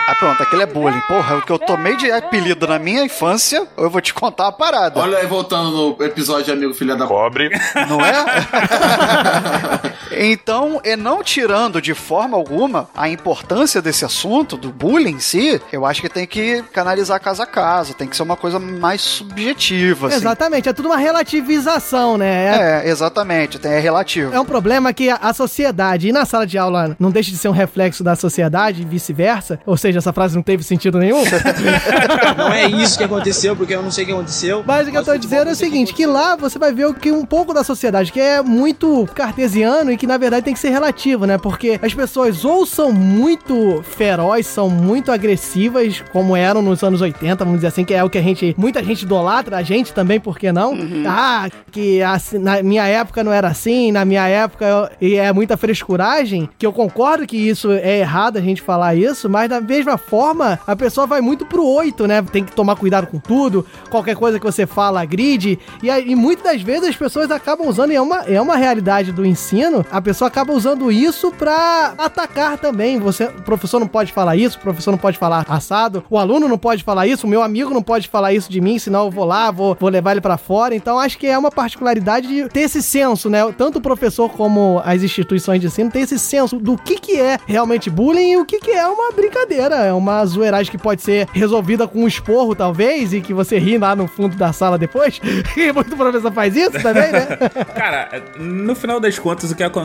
Ah, pronto, aquele é bullying. Porra, o que eu tomei de apelido na minha infância, eu vou te contar uma parada. Olha aí, voltando no episódio de Amigo Filha da Pobre. Não é? então, e não tirando de forma alguma a importância desse assunto, do bullying em si, eu acho que tem que canalizar casa a casa, tem que ser uma coisa mais subjetiva. assim. Exatamente, é tudo uma relativização, né? É, exatamente, tem- é relativo. É um problema que a a sociedade, e na sala de aula não deixa de ser um reflexo da sociedade e vice-versa, ou seja, essa frase não teve sentido nenhum. Não é isso que aconteceu, porque eu não sei o que aconteceu. Mas o que eu tô dizendo é o seguinte, que lá você vai ver o que um pouco da sociedade que é muito cartesiano e que na verdade tem que ser relativo, né? Porque as pessoas ou são muito feroz, são muito agressivas, como eram nos anos 80, vamos dizer assim, que é o que a gente, muita gente idolatra, a gente também, por que não? Ah, que assim, na minha época não era assim, na minha época eu- e é muita frescuragem, que eu concordo que isso é errado a gente falar isso, mas da mesma forma, a pessoa vai muito pro 8, né? Tem que tomar cuidado com tudo, qualquer coisa que você fala agride, e, e muitas das vezes as pessoas acabam usando, e é uma, é uma realidade do ensino, a pessoa acaba usando isso pra atacar também. Você, o professor não pode falar isso, o professor não pode falar assado, o aluno não pode falar isso, o meu amigo não pode falar isso de mim, senão eu vou lá, vou, vou levar ele pra fora. Então acho que é uma particularidade de ter esse senso, né? Tanto o professor como as instituições de ensino ter esse senso do que, que é realmente bullying e o que, que é uma brincadeira, é uma zoeiragem que pode ser resolvida com um esporro, talvez, e que você ri lá no fundo da sala depois. e muito professor faz isso também, né? Cara, no final das contas, o que acontece?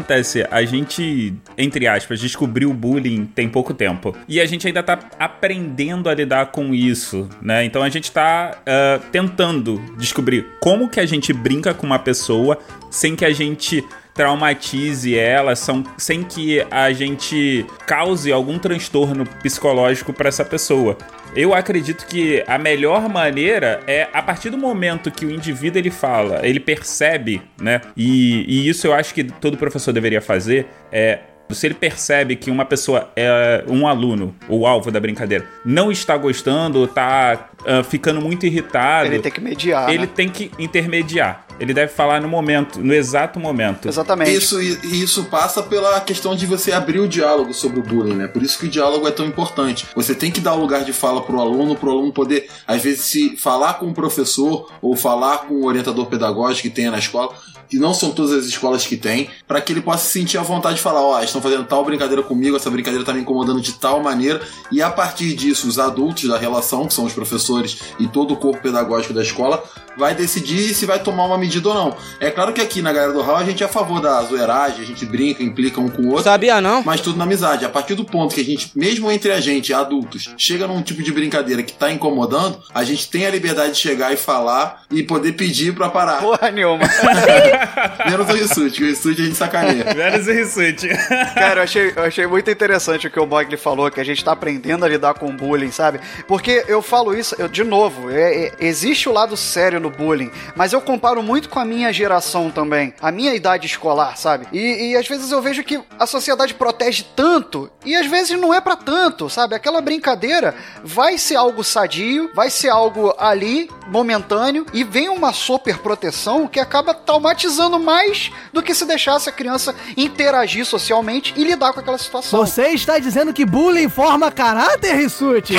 A gente, entre aspas, descobriu o bullying tem pouco tempo. E a gente ainda tá aprendendo a lidar com isso, né? Então a gente tá ah, tentando descobrir como que a gente brinca com uma pessoa sem que a gente traumatize ela, são, sem que a gente cause algum transtorno psicológico para essa pessoa. Eu acredito que a melhor maneira é a partir do momento que o indivíduo ele fala, ele percebe, né? E, e isso eu acho que todo professor deveria fazer é se ele percebe que uma pessoa é um aluno, o alvo da brincadeira, não está gostando, está uh, ficando muito irritado, Ele tem que mediar. ele né? tem que intermediar. Ele deve falar no momento, no exato momento. Exatamente. Isso, e isso passa pela questão de você abrir o diálogo sobre o bullying, né? Por isso que o diálogo é tão importante. Você tem que dar o lugar de fala pro aluno, pro aluno poder, às vezes, se falar com o professor ou falar com o orientador pedagógico que tenha na escola, que não são todas as escolas que tem, para que ele possa se sentir à vontade de falar, ó, eles estão fazendo tal brincadeira comigo, essa brincadeira tá me incomodando de tal maneira, e a partir disso, os adultos da relação, que são os professores e todo o corpo pedagógico da escola, vai decidir se vai tomar uma medida ou não. É claro que aqui na Galera do Hall a gente é a favor da zoeiragem, a gente brinca, implica um com o outro. Sabia não? Mas tudo na amizade. A partir do ponto que a gente, mesmo entre a gente, adultos, chega num tipo de brincadeira que tá incomodando, a gente tem a liberdade de chegar e falar e poder pedir pra parar. Porra nenhuma. Menos o Rissuti, o Rissuti a gente sacaneia. Menos o Rissuti. Cara, eu achei, eu achei muito interessante o que o Mogli falou, que a gente tá aprendendo a lidar com o bullying, sabe? Porque eu falo isso, eu, de novo, é- é- existe o lado sério no bullying, mas eu comparo muito com a minha geração também, a minha idade escolar, sabe? E, e às vezes eu vejo que a sociedade protege tanto, e às vezes não é pra tanto, sabe? Aquela brincadeira vai ser algo sadio, vai ser algo ali, momentâneo, e vem uma super proteção que acaba traumatizando mais do que se deixasse a criança interagir socialmente e lidar com aquela situação. Você está dizendo que bullying forma caráter, Rissuti?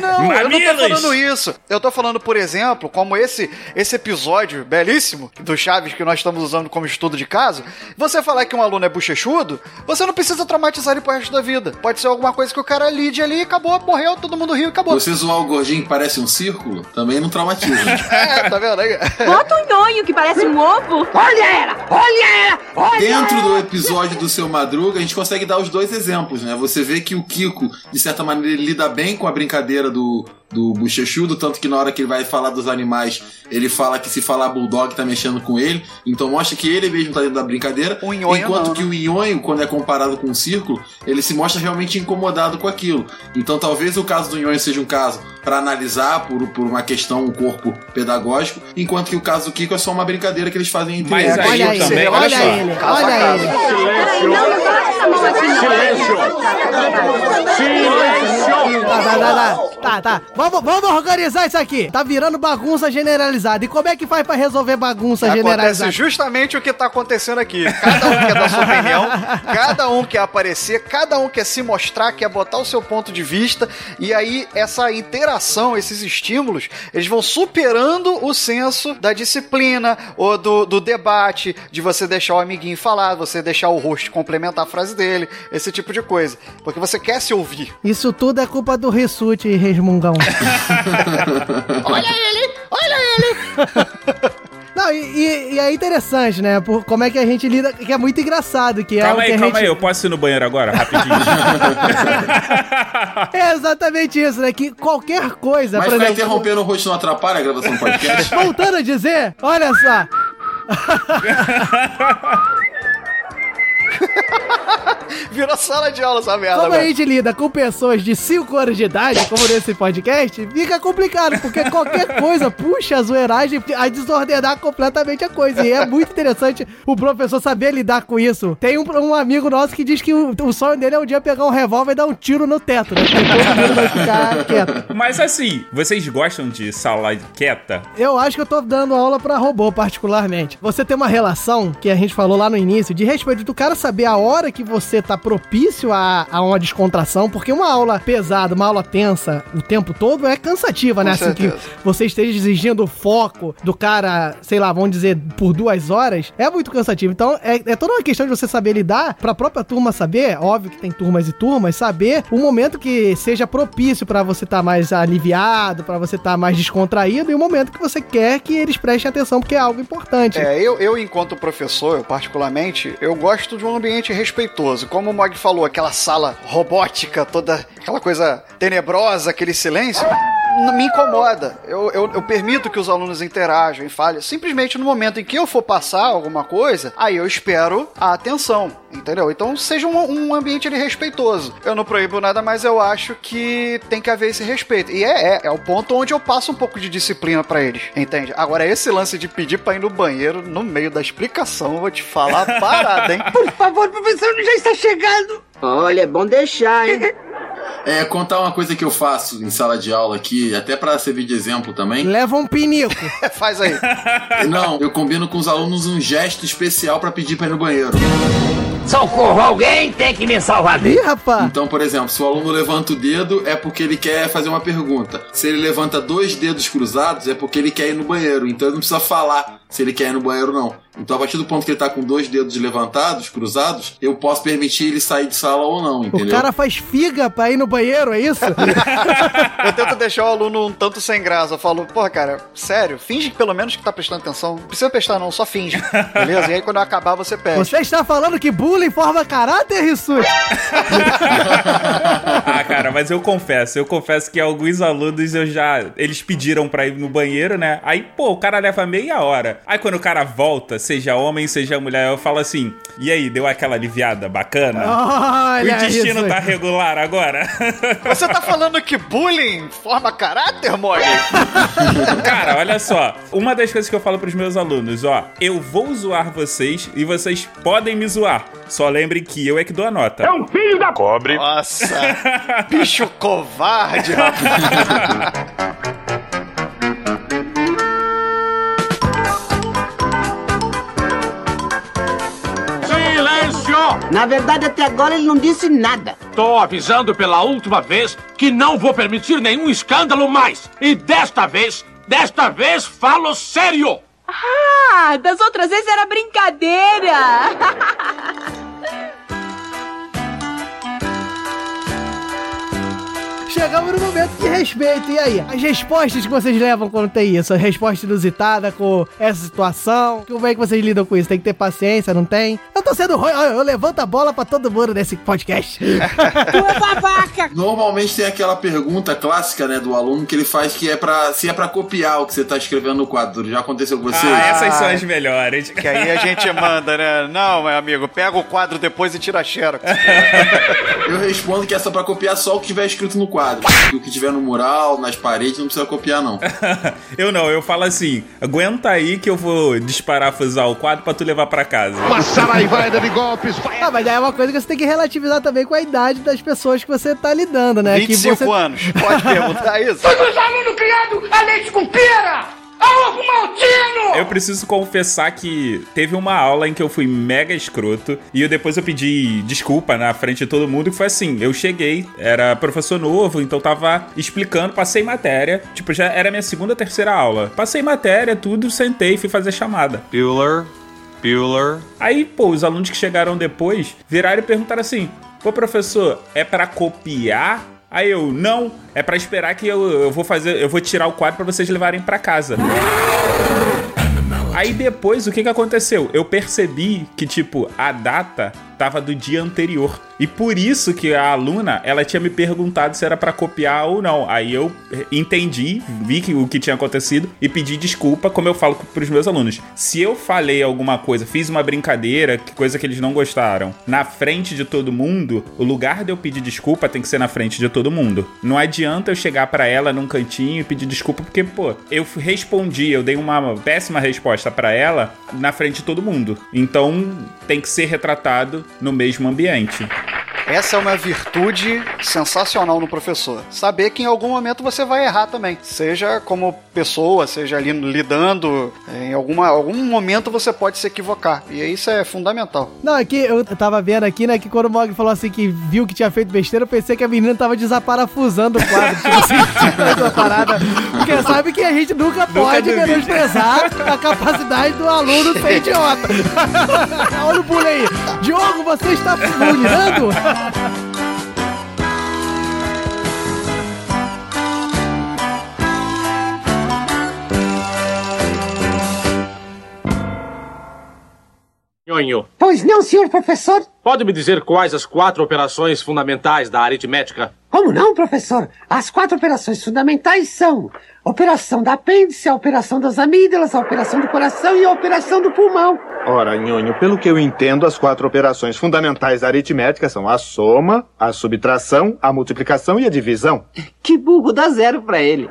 Não, eu não tô falando isso. Eu tô falando, por exemplo, como esse, esse episódio belíssimo do Chaves que nós estamos usando como estudo de caso. Você falar que um aluno é bochechudo, você não precisa traumatizar ele pro resto da vida. Pode ser alguma coisa que o cara lide ali, acabou, morreu, todo mundo riu e acabou. Você zoar o gordinho que parece um círculo, também não traumatiza. É, tá vendo aí? Bota um nhonho que parece um ovo. Olha ela! Olha ela! Olha Dentro do episódio do seu Madruga, a gente consegue dar os dois exemplos, né? Você vê que o Kiko, de certa maneira, ele lida bem com a brincadeira do, do bochechudo, tanto que na hora que ele vai falar dos animais, ele fala que se falar bulldog tá mexendo com ele, então mostra que ele mesmo tá dentro da brincadeira, nhonho enquanto não, que o nhonho, quando é comparado com o círculo, ele se mostra realmente incomodado com aquilo. Então talvez o caso do nhonho seja um caso para analisar por, por uma questão, um corpo pedagógico, enquanto que o caso do Kiko é só uma brincadeira que eles fazem entre Mas eles. Olha aí, também, olha ele, olha ele. Mão aqui não. Tá, tá, tá, tá. Tá, tá. Vamos, vamos organizar isso aqui. Tá virando bagunça generalizada. E como é que faz pra resolver bagunça Acontece generalizada? justamente o que tá acontecendo aqui. Cada um quer dar sua opinião, cada um quer aparecer, cada um quer se mostrar, quer botar o seu ponto de vista, e aí essa interação, esses estímulos, eles vão superando o senso da disciplina ou do, do debate, de você deixar o amiguinho falar, você deixar o host complementar a frase dele, esse tipo de coisa. Porque você quer se ouvir. Isso tudo é culpa do Rissuti e Resmungão. Olha ele! Olha ele! Não, e, e- e é interessante, né? Por como é que a gente lida, que é muito engraçado, que é Calma que aí, a calma gente... aí, eu posso ir no banheiro agora, rapidinho. É exatamente isso, né? Que qualquer coisa... Mas por ficar exemplo, interrompendo o rosto não atrapalha a gravação do podcast? Voltando a dizer, olha só. Virou sala de aula essa merda, Como a gente lida com pessoas de 5 anos de idade, como nesse podcast, fica complicado, porque qualquer coisa puxa a zoeiragem a desordenar completamente a coisa. E é muito interessante o professor saber lidar com isso. Tem um, um amigo nosso que diz que o, o sonho dele é um dia pegar um revólver e dar um tiro no teto, né? Todo mundo vai ficar quieto. Mas assim, vocês gostam de sala quieta? Eu acho que eu tô dando aula pra robô, particularmente. Você tem uma relação, que a gente falou lá no início, de respeito do cara saber a hora que você tá propício a, a uma descontração, porque uma aula pesada, uma aula tensa o tempo todo é cansativa, né? Com Assim que certeza. você esteja exigindo o foco do cara, sei lá, vamos dizer, por duas horas, é muito cansativo. Então, é, é toda uma questão de você saber lidar, pra própria turma saber, óbvio que tem turmas e turmas, saber o momento que seja propício pra você estar mais aliviado, pra você estar mais descontraído, e o momento que você quer que eles prestem atenção, porque é algo importante. É, eu, eu, enquanto professor, eu particularmente, eu gosto de um ambiente respeitoso. Como o Mog falou, aquela sala robótica, toda aquela coisa tenebrosa, aquele silêncio. Me incomoda. Eu, eu, eu permito que os alunos interajam e falem. Simplesmente no momento em que eu for passar alguma coisa, aí eu espero a atenção. Entendeu? Então seja um, um ambiente ali respeitoso. Eu não proíbo nada, mas eu acho que tem que haver esse respeito. E é, é, é o ponto onde eu passo um pouco de disciplina pra eles. Entende? Agora, esse lance de pedir pra ir no banheiro no meio da explicação, eu vou te falar parada, hein? Por favor, professor, já está chegando. Olha, é bom deixar, hein? É, contar uma coisa que eu faço em sala de aula aqui, até pra servir de exemplo também. Leva um pinico. Faz aí. Não, eu combino com os alunos um gesto especial pra pedir pra ir no banheiro. Socorro, alguém tem que me salvar Ih, rapaz. Então, por exemplo, se o aluno levanta o dedo, é porque ele quer fazer uma pergunta. Se ele levanta dois dedos cruzados, é porque ele quer ir no banheiro. Então ele não precisa falar se ele quer ir no banheiro ou não. Então, a partir do ponto que ele tá com dois dedos levantados, cruzados, eu posso permitir ele sair de sala ou não, O entendeu? cara faz figa pra ir no banheiro, é isso? Eu tento deixar o aluno um tanto sem graça. Eu falo, porra, cara, sério, finge que pelo menos que tá prestando atenção. Não precisa prestar, não, só finge. Beleza? E aí quando eu acabar, você pede. Você está falando que bullying forma caráter, Rissuti? Ah, cara, mas eu confesso, eu confesso que alguns alunos eu já. Eles pediram pra ir no banheiro, né? Aí, pô, o cara leva meia hora. Aí quando o cara volta, seja homem, seja mulher, eu falo assim: e aí, deu aquela aliviada bacana? Olha o destino isso. tá regular agora? Você tá falando que bullying forma caráter, Mog? Cara, olha só. Uma das coisas que eu falo pros meus alunos, ó, eu vou zoar vocês e vocês podem me zoar. Só lembrem que eu é que dou a nota. É um filho da cobre. Nossa, bicho covarde, rapaz. Na verdade, até agora ele não disse nada. Tô avisando pela última vez que não vou permitir nenhum escândalo mais. E desta vez, desta vez falo sério! Ah, das outras vezes era brincadeira. Chegamos no momento de respeito. E aí? As respostas que vocês levam quando tem isso? A resposta inusitada com essa situação? Como é que vocês lidam com isso? Tem que ter paciência, não tem? Eu tô sendo ruim. Eu levanto a bola pra todo mundo nesse podcast. babaca! Normalmente tem aquela pergunta clássica, né, do aluno que ele faz que é para se é pra copiar o que você tá escrevendo no quadro. Já aconteceu com você? Ah, essas são as melhores. Que aí a gente manda, né? Não, meu amigo, pega o quadro depois e tira a xerox. Eu respondo que é só pra copiar só o que tiver escrito no quadro. O que tiver no mural, nas paredes, não precisa copiar, não. eu não, eu falo assim: aguenta aí que eu vou desparafusar o quadro pra tu levar pra casa. Uma saraivaida de golpes. Ah, mas daí é uma coisa que você tem que relativizar também com a idade das pessoas que você tá lidando, né? que 25 você... anos. Pode perguntar isso? Todos os alunos criados a leite com pera! Maltino! Eu preciso confessar que teve uma aula em que eu fui mega escroto e eu depois eu pedi desculpa na frente de todo mundo. Que foi assim: eu cheguei, era professor novo, então tava explicando, passei matéria. Tipo, já era minha segunda, terceira aula. Passei matéria, tudo, sentei, fui fazer chamada. Bueller, Bueller. Aí, pô, os alunos que chegaram depois viraram e perguntaram assim: Pô, professor, é pra copiar? Aí eu, não, é pra esperar que eu, eu vou fazer, eu vou tirar o quadro pra vocês levarem pra casa. Aí depois, o que que aconteceu? Eu percebi que, tipo, a data tava do dia anterior. E por isso que a aluna, ela tinha me perguntado se era pra copiar ou não. Aí eu entendi, vi que, o que tinha acontecido e pedi desculpa, como eu falo pros meus alunos. Se eu falei alguma coisa, fiz uma brincadeira, que coisa que eles não gostaram, na frente de todo mundo, o lugar de eu pedir desculpa tem que ser na frente de todo mundo. Não adianta eu chegar pra ela num cantinho e pedir desculpa, porque, pô, eu respondi, eu dei uma péssima resposta pra ela na frente de todo mundo. Então tem que ser retratado no mesmo ambiente. Essa é uma virtude sensacional no professor. Saber que em algum momento você vai errar também. Seja como pessoa, seja ali lidando, em alguma, algum momento você pode se equivocar. E isso é fundamental. Não, aqui eu tava vendo aqui, né, que quando o Mog falou assim que viu que tinha feito besteira, eu pensei que a menina tava desaparafusando o quadro. tipo assim, essa parada. Porque sabe que a gente nunca pode duvide. menosprezar a capacidade do aluno ser idiota. Olha o bullying aí. Diogo, você está bullyingando? Nhonho, Pois não, senhor professor? pode me dizer quais as quatro operações fundamentais da aritmética? Como não, professor? As quatro operações fundamentais são operação da apêndice, a operação das amígdalas, a operação do coração e a operação do pulmão. Ora, Nhonho, pelo que eu entendo, as quatro operações fundamentais da aritmética são a soma, a subtração, a multiplicação e a divisão. Que burro dá zero pra ele.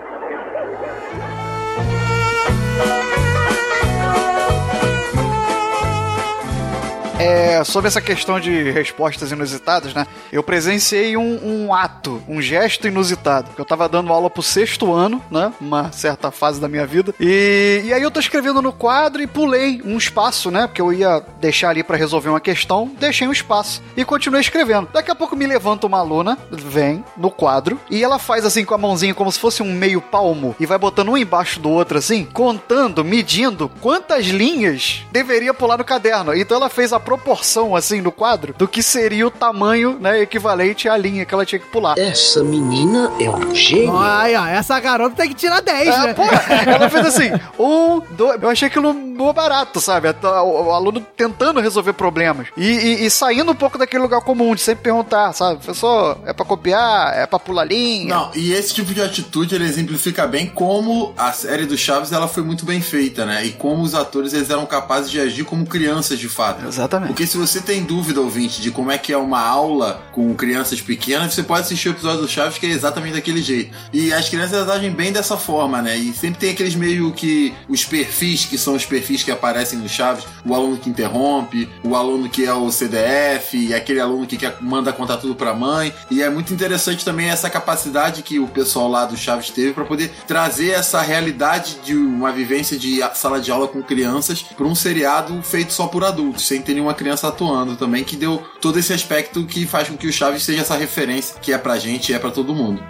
É, sobre essa questão de respostas inusitadas, né? Eu presenciei um, um ato, um gesto inusitado. Eu tava dando aula pro sexto ano, né? Uma certa fase da minha vida. E, e aí eu tô escrevendo no quadro e pulei um espaço, né? Porque eu ia deixar ali para resolver uma questão, deixei um espaço e continuei escrevendo. Daqui a pouco me levanta uma aluna, vem no quadro e ela faz assim com a mãozinha como se fosse um meio palmo e vai botando um embaixo do outro assim, contando, medindo quantas linhas deveria pular no caderno. Então ela fez a proporção, assim, no quadro, do que seria o tamanho, né, equivalente à linha que ela tinha que pular. Essa menina é um gênio. Ai, ó, essa garota tem que tirar 10, É, né? pô, ela fez assim, um, dois. Eu achei aquilo mó barato, sabe? O, o aluno tentando resolver problemas. E, e- e saindo um pouco daquele lugar comum, de sempre perguntar, sabe? Professor, é pra copiar? É pra pular linha? Não, e esse tipo de atitude ele exemplifica bem como a série do Chaves ela foi muito bem feita, né? E como os atores eles eram capazes de agir como crianças de fato. Exatamente. Porque se você tem dúvida, ouvinte, de como é que é uma aula com crianças pequenas, você pode assistir o episódio do Chaves que é exatamente daquele jeito. E as crianças agem bem dessa forma, né? E sempre tem aqueles meio que os perfis que são os perfis que aparecem no Chaves, o aluno que interrompe, o aluno que é o CDF, e aquele aluno que quer, manda contar tudo pra mãe. E é muito interessante também essa capacidade que o pessoal lá do Chaves teve para poder trazer essa realidade de uma vivência de sala de aula com crianças para um seriado feito só por adultos, sem ter nenhuma criança atuando também, que deu todo esse aspecto que faz com que o Chaves seja essa referência que é pra gente e é pra todo mundo.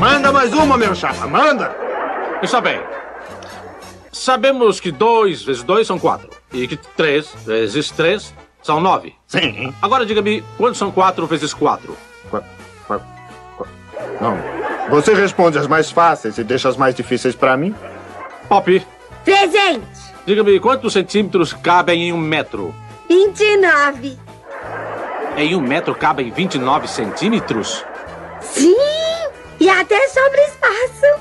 Manda mais uma, meu chapa, manda! Está bem. Sabemos que 2 vezes 2 são 4. E que 3 vezes 3 são 9. Sim. Agora diga-me, quantos são 4 vezes 4? Não. Você responde as mais fáceis e deixa as mais difíceis pra mim? Pop, Presente. diga-me quantos centímetros cabem em um metro? 29. Em um metro cabem 29 centímetros? Sim. E até sobre espaço.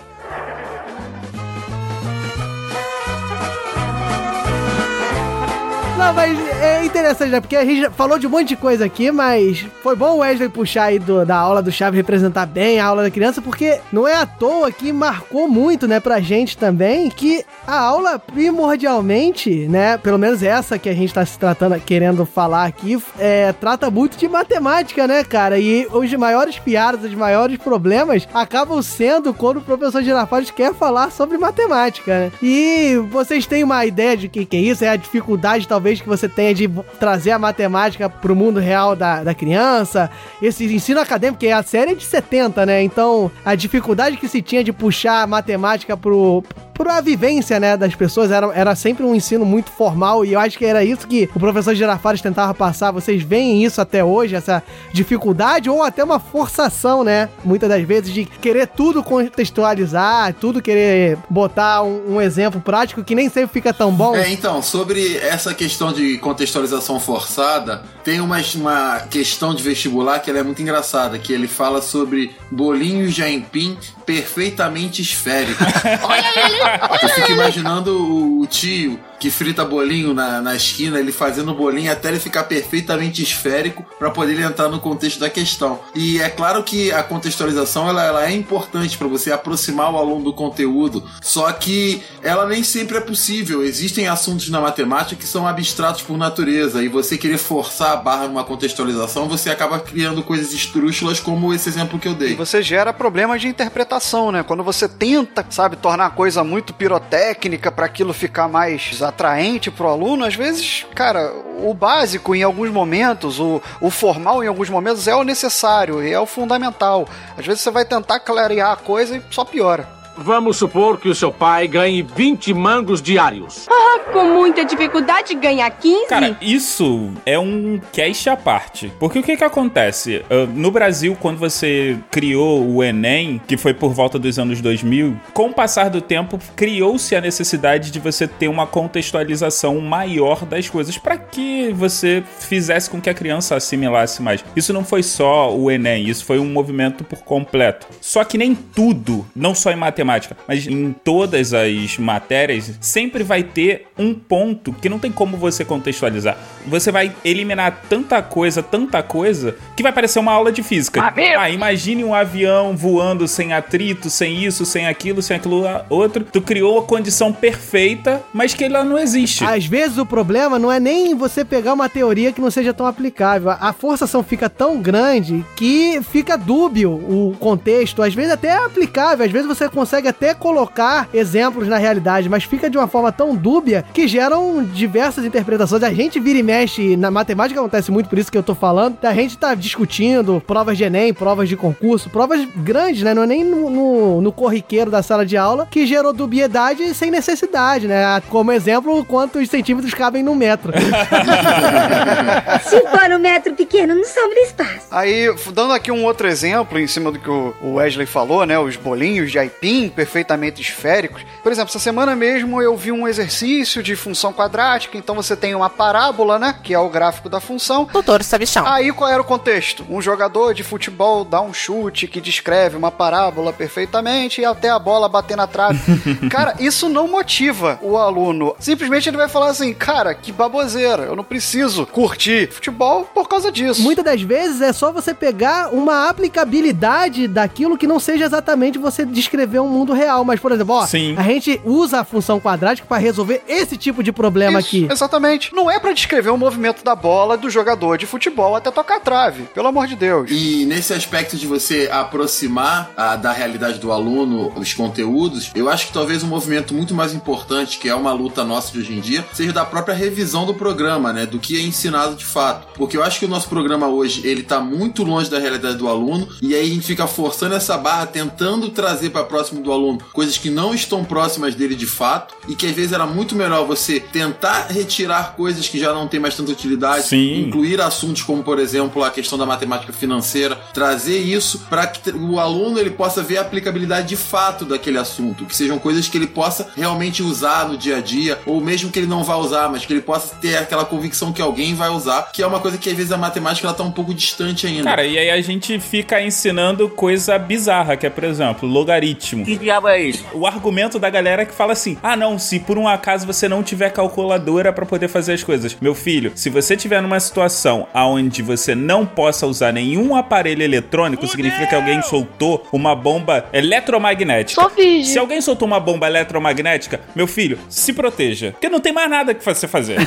Não, mas é interessante, né? Porque a gente falou de um monte de coisa aqui, mas foi bom o Wesley puxar aí do- da aula do Chave representar bem a aula da criança, porque não é à toa que marcou muito, né, pra gente também, que a aula primordialmente, né, pelo menos essa que a gente tá se tratando, querendo falar aqui, é, trata muito de matemática, né, cara? E os maiores piadas, os maiores problemas acabam sendo quando o professor Girafales quer falar sobre matemática, né? E vocês têm uma ideia de o que, que é isso? É a dificuldade, talvez, que você tenha de trazer a matemática pro mundo real da, da criança? Esse ensino acadêmico, porque a série é de 70, né? Então, a dificuldade que se tinha de puxar a matemática pro, pra vivência, né, das pessoas, era, era sempre um ensino muito formal e eu acho que era isso que o professor Girafares tentava passar. Vocês veem isso até hoje, essa dificuldade ou até uma forçação, né, muitas das vezes de querer tudo contextualizar, tudo querer botar um, um exemplo prático que nem sempre fica tão bom. É, então, sobre essa questão de contextualização forçada, tem uma, uma questão de vestibular que ela é muito engraçada, que ele fala sobre bolinhos de aipim perfeitamente esféricos. Eu fico imaginando o, tio que frita bolinho na, na esquina, ele fazendo bolinho até ele ficar perfeitamente esférico para poder entrar no contexto da questão. E é claro que a contextualização ela, ela é importante para você aproximar o aluno do conteúdo, só que ela nem sempre é possível. Existem assuntos na matemática que são abstratos por natureza e você querer forçar a barra numa contextualização, você acaba criando coisas estrúxulas como esse exemplo que eu dei. E você gera problemas de interpretação, né? Quando você tenta, sabe, tornar a coisa muito pirotécnica para aquilo ficar mais atraente pro aluno, às vezes, cara, o básico em alguns momentos, o, o formal em alguns momentos é o necessário e é o fundamental. Às vezes você vai tentar clarear a coisa e só piora. Vamos supor que o seu pai ganhe 20 mangos diários. Ah, com muita dificuldade ganha 15? Cara, isso é um cast à parte. Porque o que que acontece? Uh, no Brasil, quando você criou o Enem, que foi por volta dos anos 2000, com o passar do tempo, criou-se a necessidade de você ter uma contextualização maior das coisas para que você fizesse com que a criança assimilasse mais. Isso não foi só o Enem, isso foi um movimento por completo. Só que nem tudo, não só em matemática, mas em todas as matérias, sempre vai ter um ponto que não tem como você contextualizar. Você vai eliminar tanta coisa, tanta coisa, que vai parecer uma aula de física. Ah, imagine um avião voando sem atrito, sem isso, sem aquilo, sem aquilo outro. Tu criou a condição perfeita, mas que ela não existe. Às vezes o problema não é nem você pegar uma teoria que não seja tão aplicável. A forçação fica tão grande que fica dúbio o contexto. Às vezes até é aplicável, às vezes você consegue até colocar exemplos na realidade, mas fica de uma forma tão dúbia que geram diversas interpretações. A gente vira e mexe, na matemática acontece muito, por isso que eu tô falando. A gente tá discutindo provas de Enem, provas de concurso, provas grandes, né? Não é nem no, no, no corriqueiro da sala de aula que gerou dubiedade sem necessidade, né? Como exemplo, quantos centímetros cabem no metro. Se for um metro pequeno, não sobra espaço. Aí, dando aqui um outro exemplo em cima do que o o Wesley falou, né? Os bolinhos de aipim perfeitamente esféricos. Por exemplo, essa semana mesmo eu vi um exercício de função quadrática. Então você tem uma parábola, né? Que é o gráfico da função. Doutor Sabichão. Aí qual era o contexto? Um jogador de futebol dá um chute que descreve uma parábola perfeitamente e até a bola bater na trave. cara, isso não motiva o aluno. Simplesmente ele vai falar assim, cara, que baboseira. Eu não preciso curtir futebol por causa disso. Muitas das vezes é só você pegar uma aplicabilidade daquilo que não seja exatamente você descrever um mundo real. Mas, por exemplo, ó, Sim. a gente usa a função quadrática para resolver esse tipo de problema Isso, aqui. Exatamente. Não é pra descrever o movimento da bola do jogador de futebol até tocar a trave. Pelo amor de Deus. E nesse aspecto de você aproximar ah, da realidade do aluno os conteúdos, eu acho que talvez um movimento muito mais importante, que é uma luta nossa de hoje em dia, seja da própria revisão do programa, né? Do que é ensinado de fato. Porque eu acho que o nosso programa hoje, ele tá muito longe da realidade do aluno, e aí a gente fica forçando essa barra, tentando trazer para próximo do aluno coisas que não estão próximas dele de fato, e que às vezes era muito melhor você tentar retirar coisas que já não tem mais tanta utilidade, Sim. incluir assuntos como, por exemplo, a questão da matemática financeira, trazer isso para que o aluno ele possa ver a aplicabilidade de fato daquele assunto, que sejam coisas que ele possa realmente usar no dia a dia, ou mesmo que ele não vá usar, mas que ele possa ter aquela convicção que alguém vai usar, que é uma coisa que às vezes a matemática ela tá um pouco distante ainda. Cara, e aí a gente fica ensinando coisa bizarra, que é, por exemplo, logaritmo. Que diabo é isso? O argumento da galera que fala assim: ah, não, se por um acaso você não tiver calculadora pra poder fazer as coisas. Meu filho, se você tiver numa situação onde você não possa usar nenhum aparelho eletrônico, significa que alguém soltou uma bomba eletromagnética. Sou virgem. Se alguém soltou uma bomba eletromagnética, meu filho, se proteja. Porque não tem mais nada que você fazer.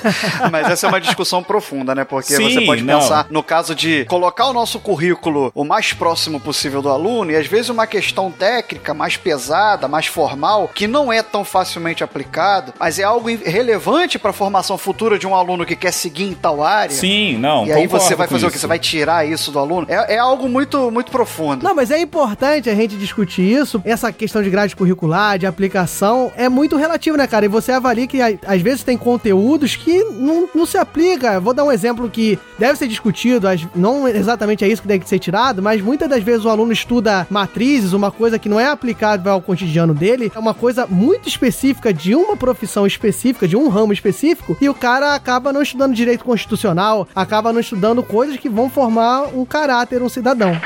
Mas essa é uma discussão profunda, né? Porque Sim, você pode não. pensar no caso de colocar o nosso currículo o mais próximo possível do aluno e às vezes uma questão técnica mais pesada, mais formal, que não é tão facilmente aplicado, mas é algo relevante para a formação futura de um aluno que quer seguir em tal área. Sim, não. E aí você vai fazer o quê? isso. Você vai tirar isso do aluno? É, é algo muito, muito profundo. Não, mas é importante a gente discutir isso. Essa questão de grade curricular, de aplicação, é muito relativo, né, cara? E você avalia que às vezes tem conteúdos que não, não se aplica. Vou dar um exemplo que deve ser discutido, não exatamente é isso que deve ser tirado, mas muitas das vezes o aluno estuda matrizes, uma coisa que não é aplicável ao cotidiano dele, é uma coisa muito específica de uma profissão específica, de um ramo específico, e o cara acaba não estudando direito constitucional, acaba não estudando coisas que vão formar um caráter, um cidadão.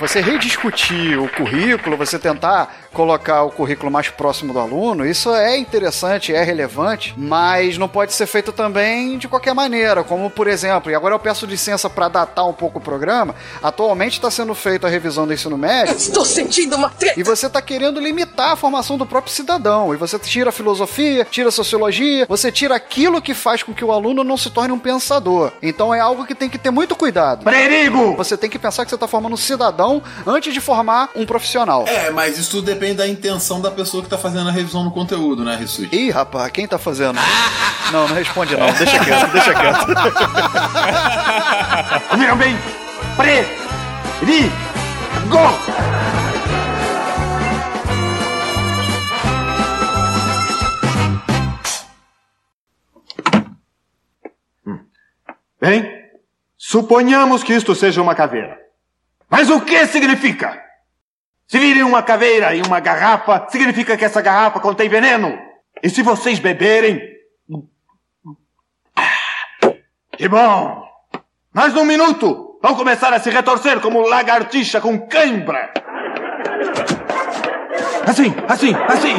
Você rediscutir o currículo, você tentar colocar o currículo mais próximo do aluno, isso é interessante, é relevante, mas não pode ser feito também de qualquer maneira, como por exemplo, e agora eu peço licença para datar um pouco o programa, atualmente está sendo feita a revisão do ensino médio. Estou sentindo uma treta. E você está querendo limitar a formação do próprio cidadão. E você tira a filosofia, tira a sociologia, você tira aquilo que faz com que o aluno não se torne um pensador. Então é algo que tem que ter muito cuidado. Perigo! Você tem que pensar que você está formando um cidadão antes de formar um profissional. É, mas isso tudo depende depende da intenção da pessoa que tá fazendo a revisão do conteúdo, né, Rissuti? Ih, rapaz, quem tá fazendo? não, não responde não. Deixa quieto, deixa quieto. Ouviram bem? Pre! Ri! Go! Hum. Bem, suponhamos que isto seja uma caveira. Mas o que significa? Se virem uma caveira e uma garrafa, significa que essa garrafa contém veneno. E se vocês beberem. Que bom! Mais um minuto! Vão começar a se retorcer como lagartixa com cãibra! Assim, assim, assim!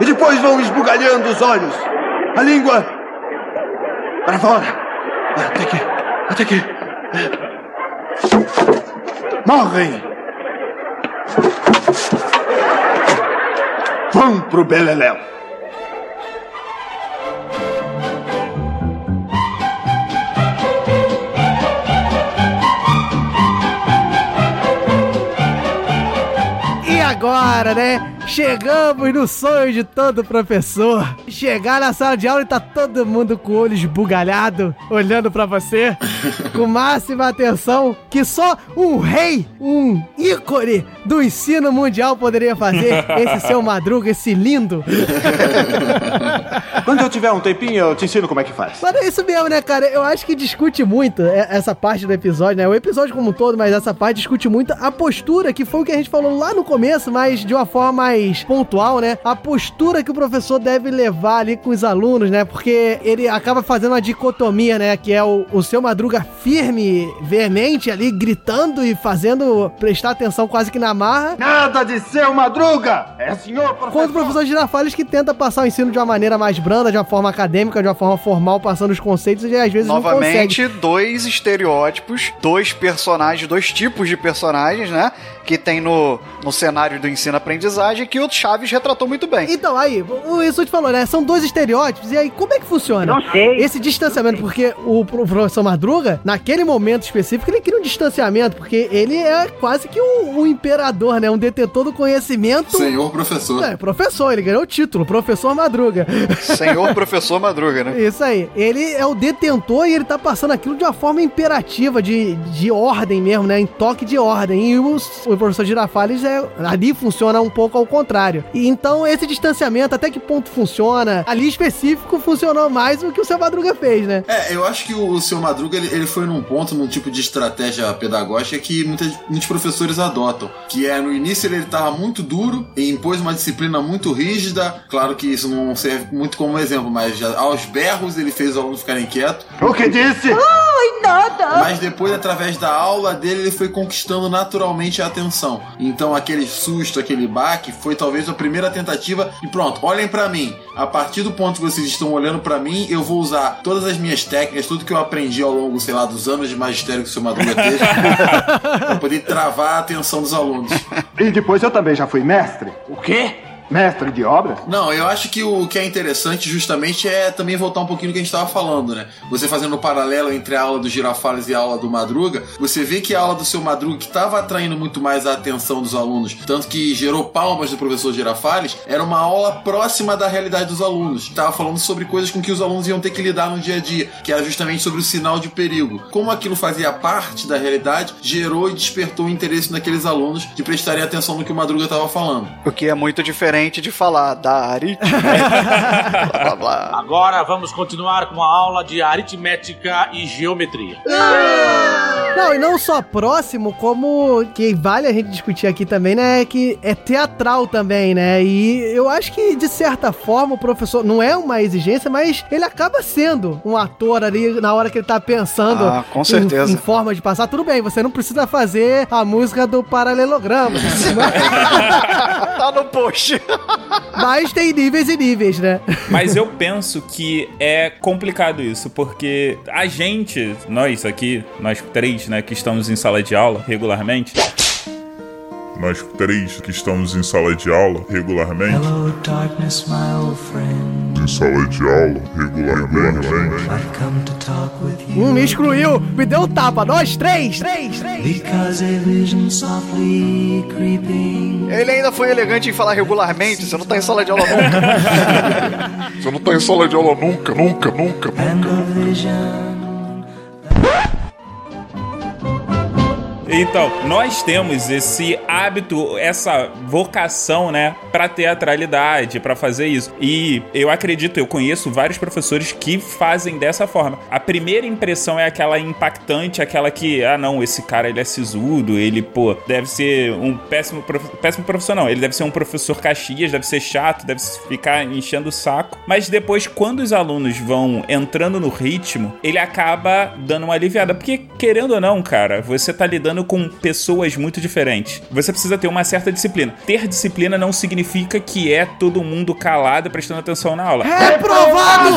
E depois vão esbugalhando os olhos, a língua para fora. Até que. Até que. Morrem! Vão pro Beleléu! E agora, né? Chegamos no sonho de todo professor. Chegar na sala de aula e tá todo mundo com o olho esbugalhado, olhando pra você, com máxima atenção, que só um rei, um ícone do ensino mundial poderia fazer. Esse seu madruga, esse lindo. Quando eu tiver um tempinho, eu te ensino como é que faz. Mas é isso mesmo, né, cara? Eu acho que discute muito é, essa parte do episódio, né? O episódio como um todo, mas essa parte discute muito a postura, que foi o que a gente falou lá no começo, mas de uma forma mais pontual, né? A postura que o professor deve levar ali com os alunos, né? Porque ele acaba fazendo uma dicotomia, né? Que é o, o seu Madruga firme, veemente ali, gritando e fazendo prestar atenção quase que na marra. Nada de seu Madruga! É senhor professor! Quanto o professor Girafales que tenta passar o ensino de uma maneira mais branda, de uma forma acadêmica, de uma forma formal, passando os conceitos e às vezes não Novamente, dois estereótipos, dois personagens, dois tipos de personagens, né? Que tem no, no cenário do ensino-aprendizagem que o Chaves retratou muito bem. Então, aí, o isso te falou, né? São dois estereótipos, e aí, como é que funciona? Não sei. Esse distanciamento, porque o pro- professor Madruga, naquele momento específico, ele cria um distanciamento, porque ele é quase que um, um imperador, né? Um detetor do conhecimento. Senhor professor. É, professor, ele ganhou o título, professor Madruga. Senhor professor Madruga, né? Isso aí. Ele é o detentor e ele tá passando aquilo de uma forma imperativa, de, de ordem mesmo, né? Em toque de ordem. E o, o professor Girafales é, ali funciona um pouco ao contrário. E então esse distanciamento, até que ponto funciona? Ali específico funcionou mais do que o seu Madruga fez, né? É, eu acho que o seu Madruga ele, ele foi num ponto, num tipo de estratégia pedagógica que muitas, muitos professores adotam. Que é no início ele estava muito duro e impôs uma disciplina muito rígida. Claro que isso não serve muito como exemplo, mas já aos berros ele fez os alunos ficarem quietos. O que disse? Ai, nada! Mas depois, através da aula dele, ele foi conquistando naturalmente a atenção. Então, aquele susto, aquele baque, foi talvez a primeira tentativa. E pronto, olhem pra mim. A partir do ponto que vocês estão olhando pra mim, eu vou usar todas as minhas técnicas, tudo que eu aprendi ao longo, sei lá, dos anos de magistério que o seu Madruga teve, pra poder travar a atenção dos alunos. E depois eu também já fui mestre. O quê? Mestre de obras? Não, eu acho que o que é interessante justamente é também voltar um pouquinho no que a gente estava falando, né? Você fazendo o paralelo entre a aula do Girafales e a aula do Madruga, você vê que a aula do seu Madruga, que estava atraindo muito mais a atenção dos alunos, tanto que gerou palmas do professor Girafales, era uma aula próxima da realidade dos alunos. Estava falando sobre coisas com que os alunos iam ter que lidar no dia a dia, que era justamente sobre o sinal de perigo. Como aquilo fazia parte da realidade, gerou e despertou o interesse naqueles alunos de prestarem atenção no que o Madruga estava falando. O que é muito diferente de falar da aritmética. blá, blá, blá. Agora vamos continuar com a aula de aritmética e geometria. Não, e não só próximo, como que vale a gente discutir aqui também, né? Que é teatral também, né? E eu acho que, de certa forma, o professor não é uma exigência, mas ele acaba sendo um ator ali na hora que ele tá pensando Ah, com em- certeza. Em, forma de passar. Tudo bem, você não precisa fazer a música do paralelograma. tá no post. mas tem níveis e níveis, né? Mas eu penso que é complicado isso, porque a gente, nós aqui, nós três, né, que estamos em sala de aula regularmente, Nós três que estamos em sala de aula regularmente. Hello, darkness, my old friend. Em sala de aula regularmente. I've come to talk with you. Um me excluiu, me deu um tapa. Nós três, três, três. Because a vision softly creeping. Ele ainda foi elegante em falar regularmente, você não tá em sala de aula nunca. Você não tá em sala de aula nunca, nunca, nunca, And nunca. Então, nós temos esse hábito, essa vocação, né, pra teatralidade, pra fazer isso. E eu acredito, eu conheço vários professores que fazem dessa forma. A primeira impressão é aquela impactante, aquela que, ah, não, esse cara ele é sisudo, ele, pô, deve ser um péssimo, prof... péssimo profissional. Ele deve ser um professor caxias, deve ser chato, deve ficar enchendo o saco. Mas depois, quando os alunos vão entrando no ritmo, ele acaba dando uma aliviada. Porque, querendo ou não, cara, você tá lidando com pessoas muito diferentes. Você precisa ter uma certa disciplina. Ter disciplina não significa que é todo mundo calado prestando atenção na aula. Reprovado!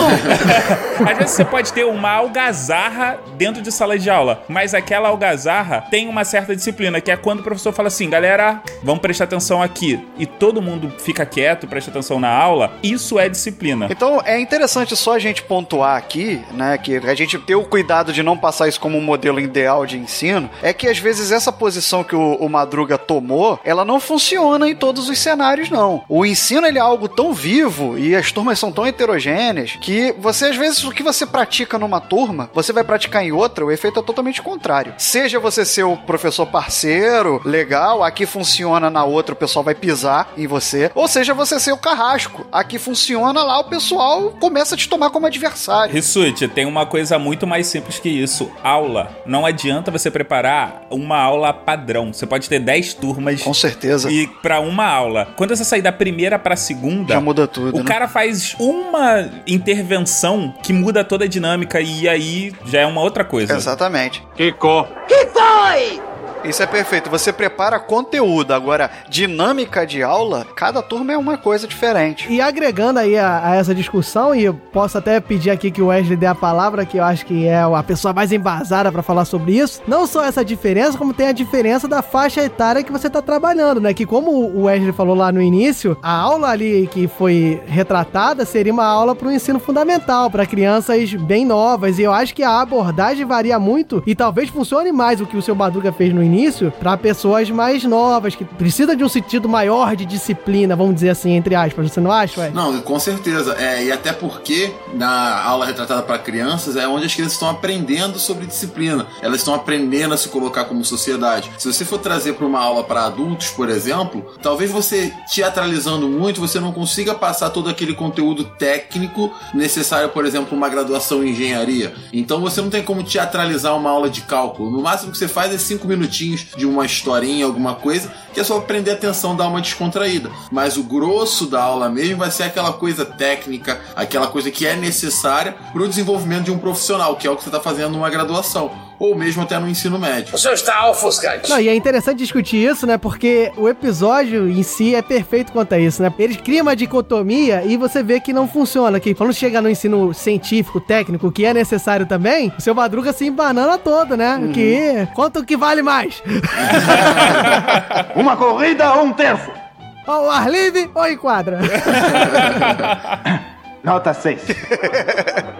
Às vezes você pode ter uma algazarra dentro de sala de aula, mas aquela algazarra tem uma certa disciplina, que é quando o professor fala assim, galera, vamos prestar atenção aqui, e todo mundo fica quieto, presta atenção na aula, isso é disciplina. Então é interessante só a gente pontuar aqui, né, que a gente ter o cuidado de não passar isso como um modelo ideal de ensino, é que às vezes essa posição que o, o Madruga tomou, ela não funciona em todos os cenários, não. O ensino ele é algo tão vivo e as turmas são tão heterogêneas que você às vezes o que você pratica numa turma, você vai praticar em outra, o efeito é totalmente contrário. Seja você ser o professor parceiro, legal, aqui funciona na outra, o pessoal vai pisar em você, ou seja você ser o carrasco, aqui funciona lá, o pessoal começa a te tomar como adversário. Rissuti, tem uma coisa muito mais simples que isso. Aula. Não adianta você preparar uma aula padrão. Você pode ter 10 turmas. Com certeza. E para uma aula. Quando você sair da primeira pra segunda. Já muda tudo. O né? cara faz uma intervenção que muda toda a dinâmica e aí já é uma outra coisa. Exatamente. Kiko. Que foi? Isso é perfeito. Você prepara conteúdo. Agora, dinâmica de aula, cada turma é uma coisa diferente. E agregando aí a, a essa discussão, e eu posso até pedir aqui que o Wesley dê a palavra, que eu acho que é a pessoa mais embasada pra falar sobre isso. Não só essa diferença, como tem a diferença da faixa etária que você tá trabalhando, né? Que como o Wesley falou lá no início, a aula ali que foi retratada seria uma aula pro ensino fundamental, para crianças bem novas. E eu acho que a abordagem varia muito e talvez funcione mais o que o seu Madruga fez no início para pessoas mais novas, que precisam de um sentido maior de disciplina, vamos dizer assim, entre aspas. Você não acha, ué? Não, com certeza. É, e até porque na aula retratada para crianças é onde as crianças estão aprendendo sobre disciplina. Elas estão aprendendo a se colocar como sociedade. Se você for trazer para uma aula para adultos, por exemplo, talvez você teatralizando muito, você não consiga passar todo aquele conteúdo técnico necessário, por exemplo, uma graduação em engenharia. Então você não tem como teatralizar uma aula de cálculo. No máximo que você faz é cinco minutinhos de uma historinha, alguma coisa, que é só prender atenção, dar uma descontraída. Mas o grosso da aula mesmo vai ser aquela coisa técnica, aquela coisa que é necessária para o desenvolvimento de um profissional, que é o que você está fazendo numa graduação ou mesmo até no ensino médio. O senhor está ofuscante. Não, e é interessante discutir isso, né? Porque o episódio em si é perfeito quanto a isso, né? Eles criam uma dicotomia e você vê que não funciona. Que quando chega no ensino científico, técnico, que é necessário também, o seu Madruga se embanana todo, né? Uhum. Que quanto que vale mais? Uma corrida ou um terço? Ao ar livre ou em quadra? Nota 6.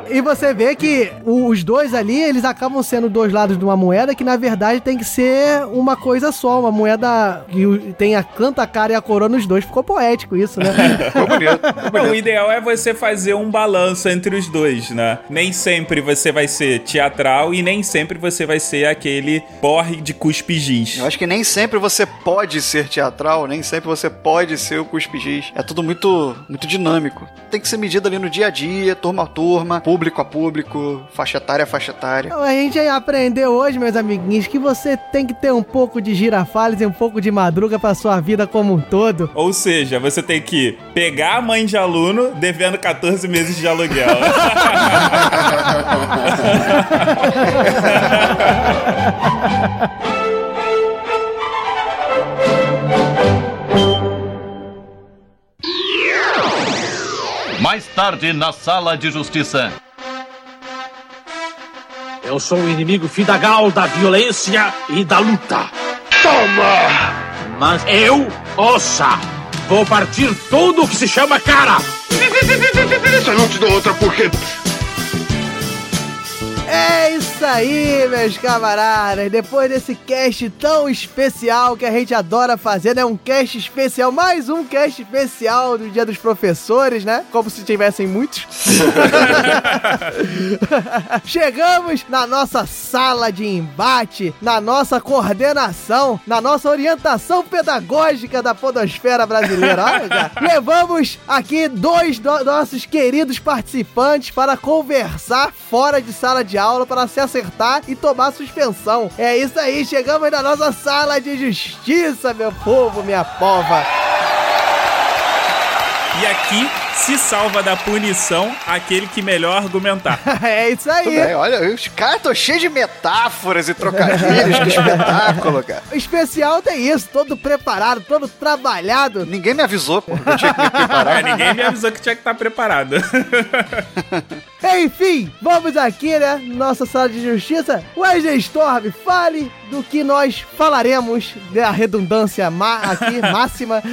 E você vê que os dois ali, eles acabam sendo dois lados de uma moeda que na verdade tem que ser uma coisa só, uma moeda que tem a canta a cara e a coroa nos dois. Ficou poético isso, né? Não, o ideal é você fazer um balanço entre os dois, né? Nem sempre você vai ser teatral e nem sempre você vai ser aquele porre de cuspe giz. Eu acho que nem sempre você pode ser teatral, nem sempre você pode ser o cuspe giz. É tudo muito, muito dinâmico. Tem que ser medido ali no dia a dia, turma a turma, público a público, faixa etária a faixa etária. Então, A gente aprendeu hoje, meus amiguinhos, que você tem que ter um pouco de girafales e um pouco de madruga pra sua vida como um todo. Ou seja, você tem que pegar a mãe de aluno devendo 14 meses de aluguel. Mais tarde, na sala de justiça. Eu sou o inimigo fidagal da violência e da luta. Toma! Mas eu, ossa, vou partir tudo que se chama cara. Eu não te dou outra porque... É isso aí, meus camaradas, depois desse cast tão especial que a gente adora fazer, né? Um cast especial, mais um cast especial do Dia dos Professores, né? Como se tivessem muitos. Chegamos na nossa sala de embate, na nossa coordenação, na nossa orientação pedagógica da podosfera brasileira. Olha, cara. Levamos aqui dois do- nossos queridos participantes para conversar fora de sala de aula, para se acertar e tomar suspensão. É isso aí, chegamos na nossa sala de justiça, meu povo, minha pova. E aqui se salva da punição aquele que melhor argumentar. é isso aí. Bem, olha, os caras estão cheios de metáforas e trocadilhos, que espetáculo, cara. O especial tem isso, todo preparado, todo trabalhado. Ninguém me avisou, pô, que eu tinha que me preparar. É, ninguém me avisou que tinha que estar preparado. Enfim, vamos aqui, né? Nossa sala de justiça. Wesley Storm, fale do que nós falaremos, da redundância ma aqui, máxima.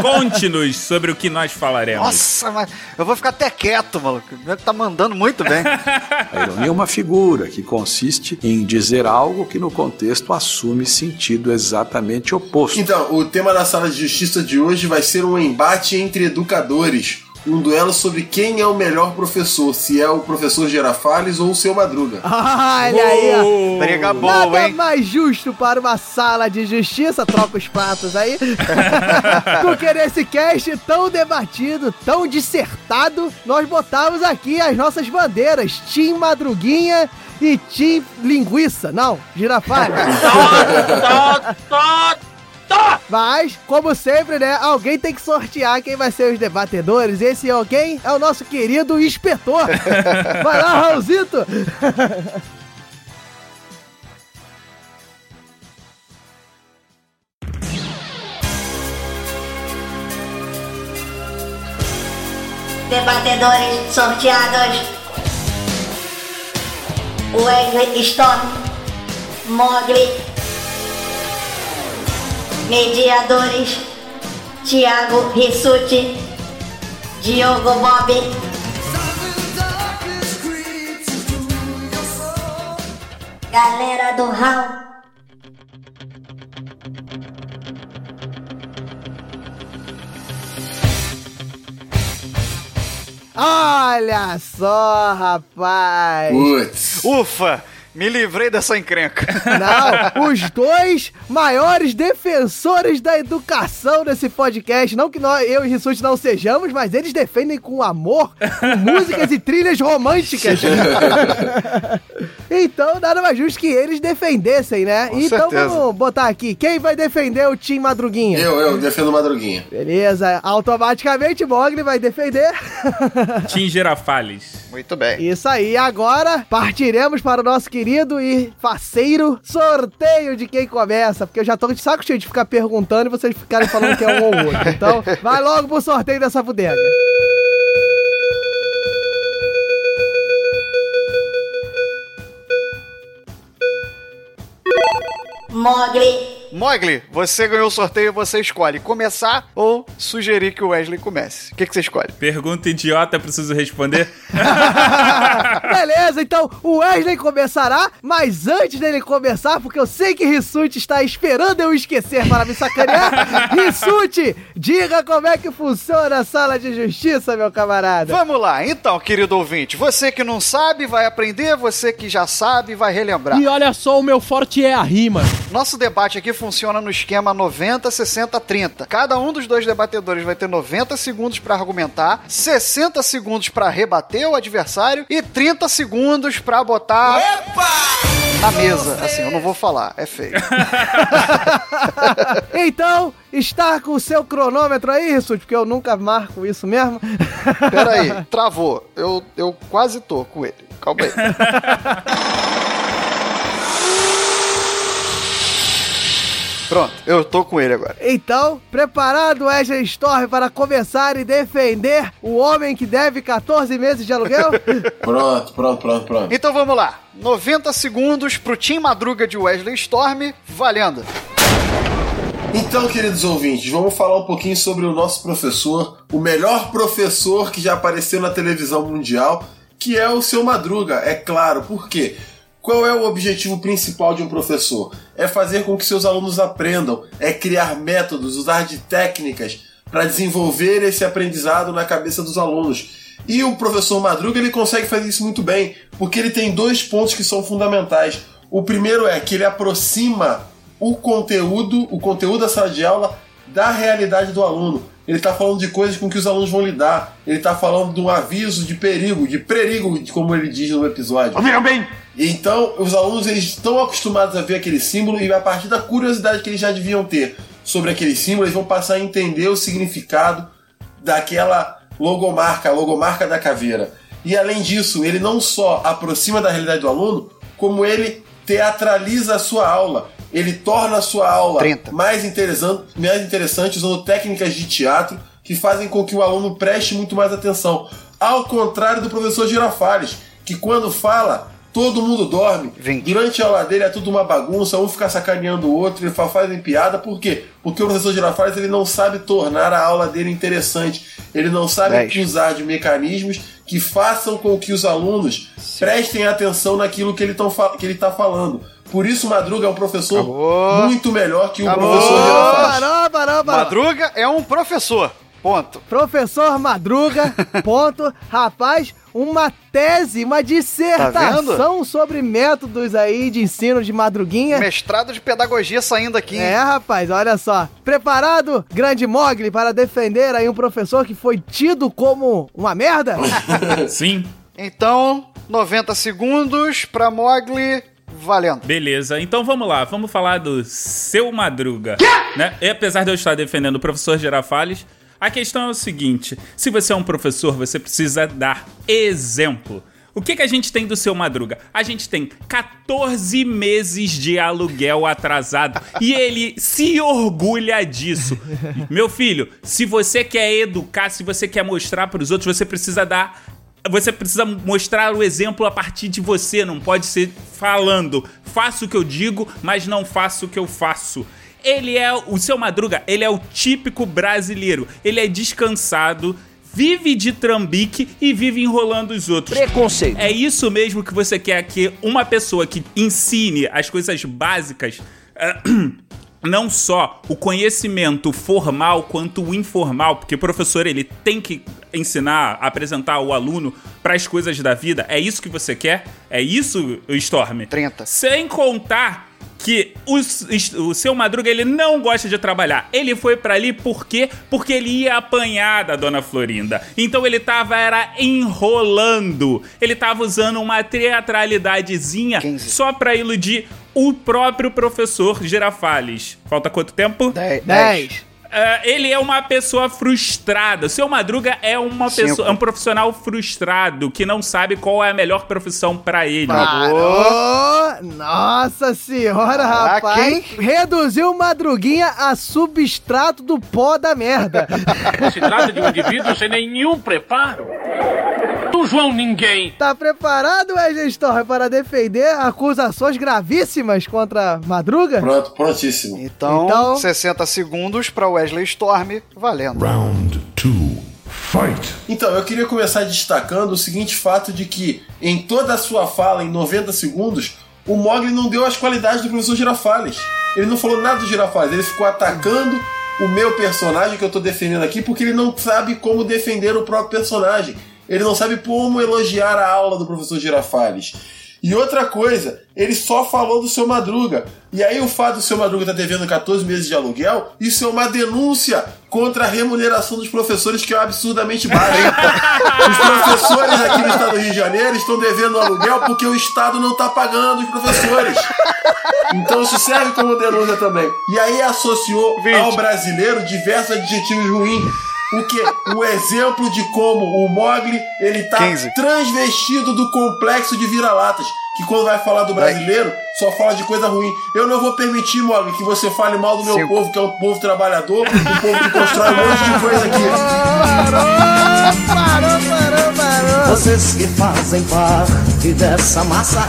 Conte-nos sobre o que nós falaremos. Nossa, mas eu vou ficar até quieto, maluco. Tá mandando muito bem. A ironia é uma figura que consiste em dizer algo que no contexto assume sentido exatamente oposto. Então, o tema da sala de justiça de hoje vai ser um embate entre educadores. Um duelo sobre quem é o melhor professor, se é o professor Girafales ou o seu Madruga. Olha aí, ó. Briga boa, Nada hein? mais justo para uma sala de justiça, troca os pratos aí, porque nesse cast tão debatido, tão dissertado, nós botamos aqui as nossas bandeiras, Team Madruguinha e Team Linguiça. Não, Mas, como sempre, né, alguém tem que sortear quem vai ser os debatedores. Esse é alguém é o nosso querido inspetor. Vai lá, Raulzito. Debatedores sorteados. Wesley Storm. Mogli. Mediadores. Thiago Rissuti. Diogo Bob. Galera do Raul. Olha só, rapaz. Putz. Ufa, me livrei dessa encrenca. Não, os dois maiores defensores da educação nesse podcast. Não que nós, eu e Rissuti não sejamos, mas eles defendem com amor, com músicas e trilhas românticas. então, nada mais justo que eles defendessem, né? Com então certeza. vamos botar aqui. Quem vai defender o Tim Madruguinha? Eu, eu defendo o Madruguinha. Beleza, automaticamente Mogli vai defender. Tim Girafales. Muito bem. Isso aí, agora partiremos para o nosso querido e faceiro sorteio de quem começa, porque eu já tô de saco cheio de ficar perguntando e vocês ficarem falando que é um ou outro. Então, vai logo pro sorteio dessa bodega. Mogli. Mogli, você ganhou o sorteio, você escolhe começar ou sugerir que o Wesley comece. O que, que você escolhe? Pergunta idiota, preciso responder? Beleza, então o Wesley começará, mas antes dele começar, porque eu sei que Rissuti está esperando eu esquecer para me sacanear, Rissuti, diga como é que funciona a sala de justiça, meu camarada. Vamos lá, então, querido ouvinte. Você que não sabe, vai aprender. Você que já sabe, vai relembrar. E olha só, o meu forte é a rima. Nosso debate aqui funciona no esquema 90, 60, 30. Cada um dos dois debatedores vai ter 90 segundos para argumentar, 60 segundos para rebater o adversário e 30 segundos para botar na mesa. Assim, eu não vou falar, é feio. Então, está com o seu cronômetro aí, Rissuti, porque eu nunca marco isso mesmo. Pera aí, travou. Eu, eu quase tô com ele. Calma aí. Pronto, eu tô com ele agora. Então, preparado, Wesley Storm, para começar e defender o homem que deve 14 meses de aluguel? Pronto, pronto, pronto, pronto. Então vamos lá. 90 segundos pro Team Madruga de Wesley Storm, valendo. Então, queridos ouvintes, vamos falar um pouquinho sobre o nosso professor, o melhor professor que já apareceu na televisão mundial, que é o seu Madruga, é claro. Por quê? Qual é o objetivo principal de um professor? É fazer com que seus alunos aprendam, é criar métodos, usar de técnicas para desenvolver esse aprendizado na cabeça dos alunos. E o professor Madruga ele consegue fazer isso muito bem, porque ele tem dois pontos que são fundamentais. O primeiro é que ele aproxima o conteúdo, o conteúdo da sala de aula da realidade do aluno. Ele está falando de coisas com que os alunos vão lidar. Ele está falando de um aviso de perigo, de perigo, como ele diz no episódio. Ouviram bem? Então, os alunos eles estão acostumados a ver aquele símbolo e a partir da curiosidade que eles já deviam ter sobre aquele símbolo, eles vão passar a entender o significado daquela logomarca, a logomarca da caveira. E além disso, ele não só aproxima da realidade do aluno, como ele teatraliza a sua aula. Ele torna a sua aula mais interessante, mais interessante usando técnicas de teatro que fazem com que o aluno preste muito mais atenção. Ao contrário do professor Girafales, que quando fala, todo mundo dorme. Durante a aula dele é tudo uma bagunça, um fica sacaneando o outro, ele fa- fazem piada, por quê? Porque o professor Girafales ele não sabe tornar a aula dele interessante. Ele não sabe Dez. usar de mecanismos que façam com que os alunos prestem atenção naquilo que ele está falando. Por isso, Madruga é um professor muito melhor que o Acabou. professor Girafales. Madruga é um professor. Ponto. Professor Madruga, ponto. Rapaz, uma tese, uma dissertação sobre métodos aí de ensino de madruguinha. Mestrado de pedagogia saindo aqui. hein? É, rapaz, olha só. Preparado, grande Mogli, para defender aí um professor que foi tido como uma merda? Sim. Então, 90 segundos pra Mogli, valendo. Beleza, então vamos lá, vamos falar do seu Madruga. Né? E apesar de eu estar defendendo o professor Girafales, a questão é o seguinte: se você é um professor, você precisa dar exemplo. O que, que a gente tem do seu Madruga? A gente tem 14 meses de aluguel atrasado e ele se orgulha disso. Meu filho, se você quer educar, se você quer mostrar para os outros, você precisa dar você precisa mostrar o exemplo a partir de você, não pode ser falando. Faço o que eu digo, mas não faço o que eu faço. Ele é o seu Madruga, ele é o típico brasileiro. Ele é descansado, vive de trambique e vive enrolando os outros. Preconceito. É isso mesmo que você quer que uma pessoa que ensine as coisas básicas eh, não só o conhecimento formal quanto o informal, porque o professor ele tem que ensinar, apresentar o aluno para as coisas da vida. É isso que você quer? É isso, Storm? 30. Sem contar que o, o seu Madruga ele não gosta de trabalhar. Ele foi pra ali por quê? Porque ele ia apanhar da dona Florinda. Então ele tava era enrolando. Ele tava usando uma teatralidadezinha só pra iludir o próprio professor Girafales. Falta quanto tempo? 10. É, ele é uma pessoa frustrada. O seu Madruga é uma Cinco. pessoa, é um profissional frustrado que não sabe qual é a melhor profissão pra ele. Parou! Nossa senhora, rapaz! hein? Reduziu o Madruguinha a substrato do pó da merda. Se trata de um indivíduo sem nenhum preparo. Do João Ninguém. Tá preparado, Wesley Storm, para defender acusações gravíssimas contra Madruga? Pronto, prontíssimo. Então, Então- 60 segundos pra Wesley Storm, valendo. Round two, fight. Então, eu queria começar destacando o seguinte fato de que, em toda a sua fala, em 90 segundos, o Mogli não deu as qualidades do professor Girafales. Ele não falou nada do Girafales, ele ficou atacando o meu personagem que eu tô defendendo aqui, porque ele não sabe como defender o próprio personagem. Ele não sabe como elogiar a aula do professor Girafales. E outra coisa, ele só falou do seu Madruga. E aí o fato do seu Madruga estar devendo 14 meses de aluguel, isso é uma denúncia contra a remuneração dos professores que é absurdamente baixa. os professores aqui no estado do Rio de Janeiro estão devendo aluguel porque o estado não está pagando os professores. Então isso serve como denúncia também. E aí associou ao brasileiro diversos adjetivos ruins. O que? O exemplo de como o Mogli ele tá 15. transvestido do complexo de vira-latas. Que quando vai falar do brasileiro, só fala de coisa ruim. Eu não vou permitir, Mogli, que você fale mal do meu Cinco. povo, que é um povo trabalhador, um povo que constrói um monte de coisa aqui. Parou, parou, parou! Vocês que fazem parte dessa massa.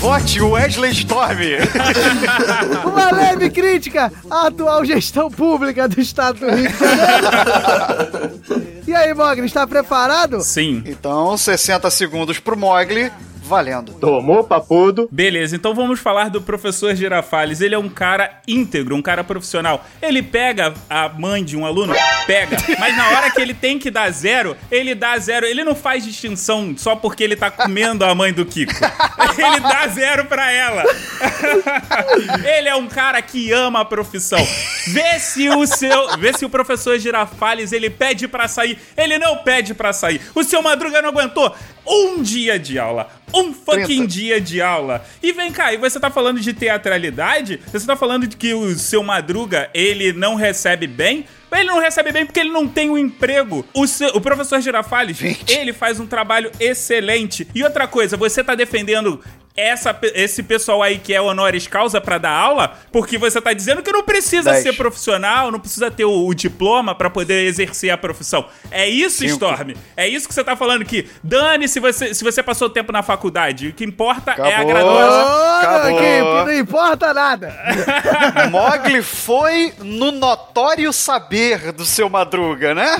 Vote Wesley Storm. Uma leve crítica à atual gestão pública do estado do Rio de Janeiro. E aí, Mogli, está preparado? Sim. então, 60 segundos pro Mogli, valendo. Tomou papudo. Beleza, então vamos falar do professor Girafales. Ele é um cara íntegro, um cara profissional. Ele pega a mãe de um aluno, pega, mas na hora que ele tem que dar zero, ele dá zero. Ele não faz distinção só porque ele tá comendo a mãe do Kiko. Ele dá zero pra ela. Ele é um cara que ama a profissão. Vê se o seu, vê se o professor Girafales ele pede pra sair. Ele não pede pra sair. O seu Madruga não aguentou um dia de aula. Um fucking 30. dia de aula. E vem cá, e você tá falando de teatralidade? Você tá falando de que o seu Madruga, ele não recebe bem? Ele não recebe bem porque ele não tem um emprego. O, seu- o professor Girafales, ele faz um trabalho excelente. E outra coisa, você tá defendendo essa, esse pessoal aí que é honoris causa pra dar aula, porque você tá dizendo que não precisa Dez. ser profissional, não precisa ter o, o diploma pra poder exercer a profissão. É isso, Cinco. Storm? É isso que você tá falando que dane se você, se você passou tempo na faculdade. O que importa é a Acabou. graduação. Acabou. Que não importa nada. Mogli foi no notório saber do seu Madruga, né?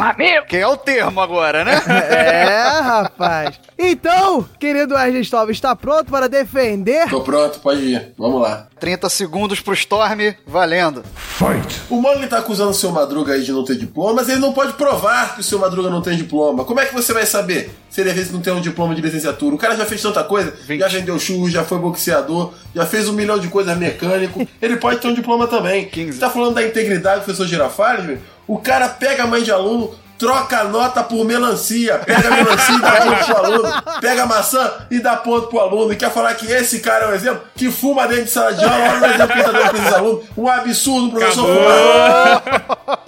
Que é o termo agora, né? É, rapaz. Então, querido Storm, está pronto para defender? Tô pronto, pode ir. Vamos lá. 30 segundos pro Storm, valendo. O Mogli tá acusando o seu Madruga aí de não ter diploma, mas ele não pode provar que o seu Madruga não tem diploma. Como é que você vai saber se ele às vezes não tem um diploma de licenciatura? O cara já fez tanta coisa, já vendeu churros, já foi boxeador, já fez um milhão de coisas mecânico. Ele pode ter um diploma também. Você tá falando da integridade do professor Girafales? O cara pega a mãe de aluno, troca a nota por melancia, pega a melancia e dá ponto pro aluno, pega a maçã e dá ponto pro aluno, e quer falar que esse cara é um exemplo, que fuma dentro de sala de aula, olha o exemplo que tá dando pra esses alunos, um absurdo professor. Fumar.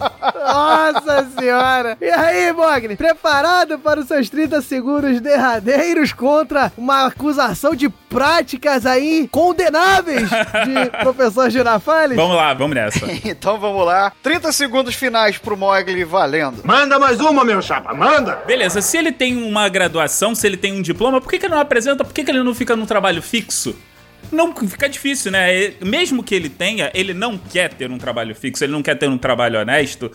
Nossa senhora! E aí, Mogli? Preparado para os seus 30 segundos derradeiros contra uma acusação de práticas aí condenáveis de professor Girafales? Vamos lá, vamos nessa. então vamos lá. 30 segundos finais pro Mogli, valendo. Manda mais uma, meu chapa, manda! Beleza, se ele tem uma graduação, se ele tem um diploma, por que, que ele não apresenta? Por que, que ele não fica num trabalho fixo? Não, fica difícil, né? Mesmo que ele tenha, ele não quer ter um trabalho fixo, ele não quer ter um trabalho honesto.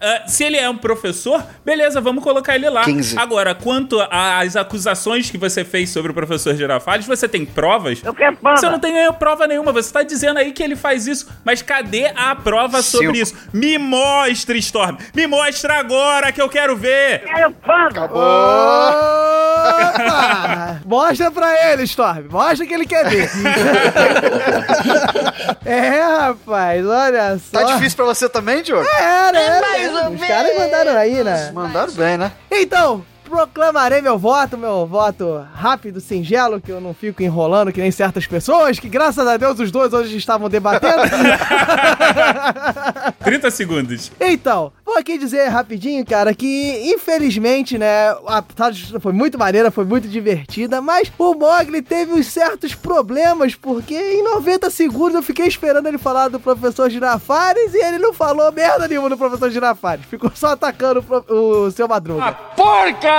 Ah, se ele é um professor, beleza, vamos colocar ele lá. 15. Agora, quanto às acusações que você fez sobre o professor Girafales, você tem provas? Eu quero prova. Você não tem nenhuma prova nenhuma, você tá dizendo aí que ele faz isso, mas cadê a prova sobre isso? Me mostre, Storm! Me mostra agora que eu quero ver! Quero prova. Opa! Mostra pra ele, Storm. Mostra que ele quer ver. é, rapaz, olha só. Tá difícil pra você também, Diogo? Era, era. Mais ou Os caras mandaram aí, né? Mandaram bem, né? Então, proclamarei meu voto, meu voto rápido, singelo, que eu não fico enrolando que nem certas pessoas, que graças a Deus os dois hoje estavam debatendo. 30 segundos. Então, vou aqui dizer rapidinho, cara, que infelizmente, né, a tarde foi muito maneira, foi muito divertida, mas o Mogli teve uns certos problemas, porque em 90 segundos eu fiquei esperando ele falar do professor Girafares e ele não falou merda nenhuma do professor Girafares. Ficou só atacando o, o seu Madruga.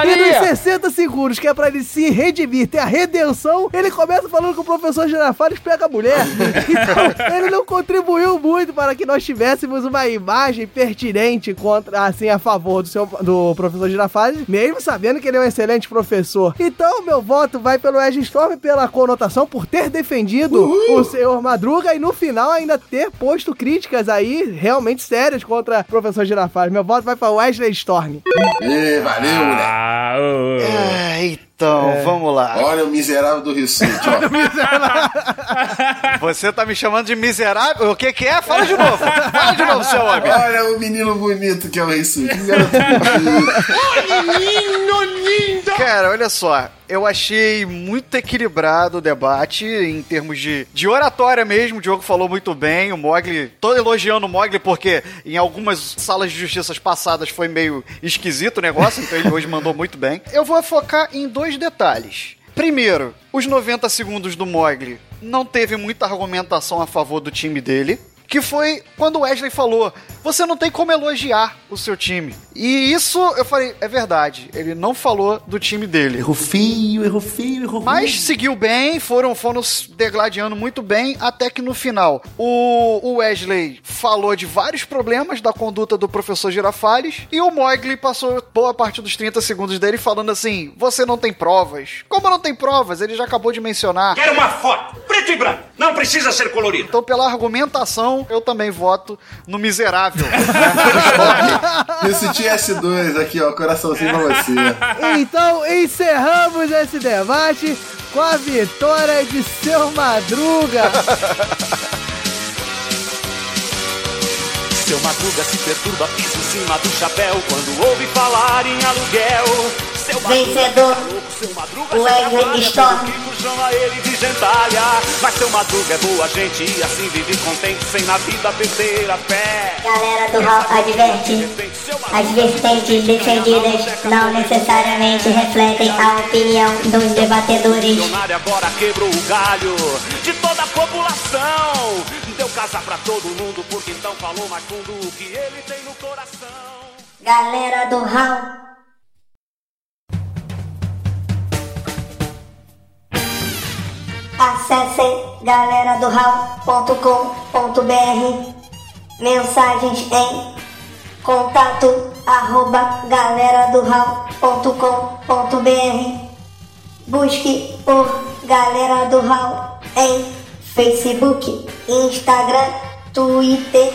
E nos 60 segundos, que é pra ele se redimir, ter a redenção, ele começa falando que o professor Girafales pega a mulher. Então, ele não contribuiu muito para que nós tivéssemos uma imagem pertinente contra, assim, a favor do, seu, do professor Girafales, mesmo sabendo que ele é um excelente professor. Então, meu voto vai pelo Edge Storm pela conotação, por ter defendido o senhor Madruga e no final ainda ter posto críticas aí realmente sérias contra o professor Girafales. Meu voto vai para Wesley Storm. Ê, valeu, moleque. Ah, ô. É, então, vamos lá. Olha o miserável do Recife, ó. Você tá me chamando de miserável? O que que é? Fala de novo. Fala de novo, seu homem. Olha o menino bonito que é o garoto bonito. Lindo, lindo. Cara, olha só. Eu achei muito equilibrado o debate em termos de, de oratória mesmo. O Diogo falou muito bem. O Mogli. Tô elogiando o Mogli porque em algumas salas de justiças passadas foi meio esquisito o negócio, então ele hoje mandou muito bem. Eu vou focar em dois detalhes. Primeiro, os 90 segundos do Mogli não teve muita argumentação a favor do time dele. Que foi quando o Wesley falou: você não tem como elogiar o seu time. E isso eu falei, é verdade. Ele não falou do time dele. Errou feio, errou feio, errou Mas seguiu bem, foram, foram se degladiando muito bem, até que no final o, o Wesley falou de vários problemas da conduta do professor Girafales e o Mogli passou boa parte dos 30 segundos dele falando assim: Você não tem provas. Como não tem provas? Ele já acabou de mencionar. Quero uma foto, preto e branco, não precisa ser colorido. Então, pela argumentação, eu também voto no miserável. Esse TS2 aqui, ó, coraçãozinho pra você. Então encerramos esse debate com a vitória de seu Madruga. Seu Madruga se perturba, pisa em cima do chapéu quando ouve falar em aluguel. Seu Vencedor, Wesley Storm. chama ele de gentalha. Mas seu Madruga é boa gente e assim vive contente, sem na vida perder a fé. Galera do Hall adverte. As vertentes defendidas não necessariamente refletem a opinião dos debatedores. Milionário agora quebrou o galho de toda a população. Deu casa pra todo mundo porque então falou mais fundo o que ele tem no coração. Galera do Hall. Acessem galeradohall.com.br Mensagens em contato arroba galeradohall.com.br Busque por Galera do Hall em Facebook, Instagram, Twitter.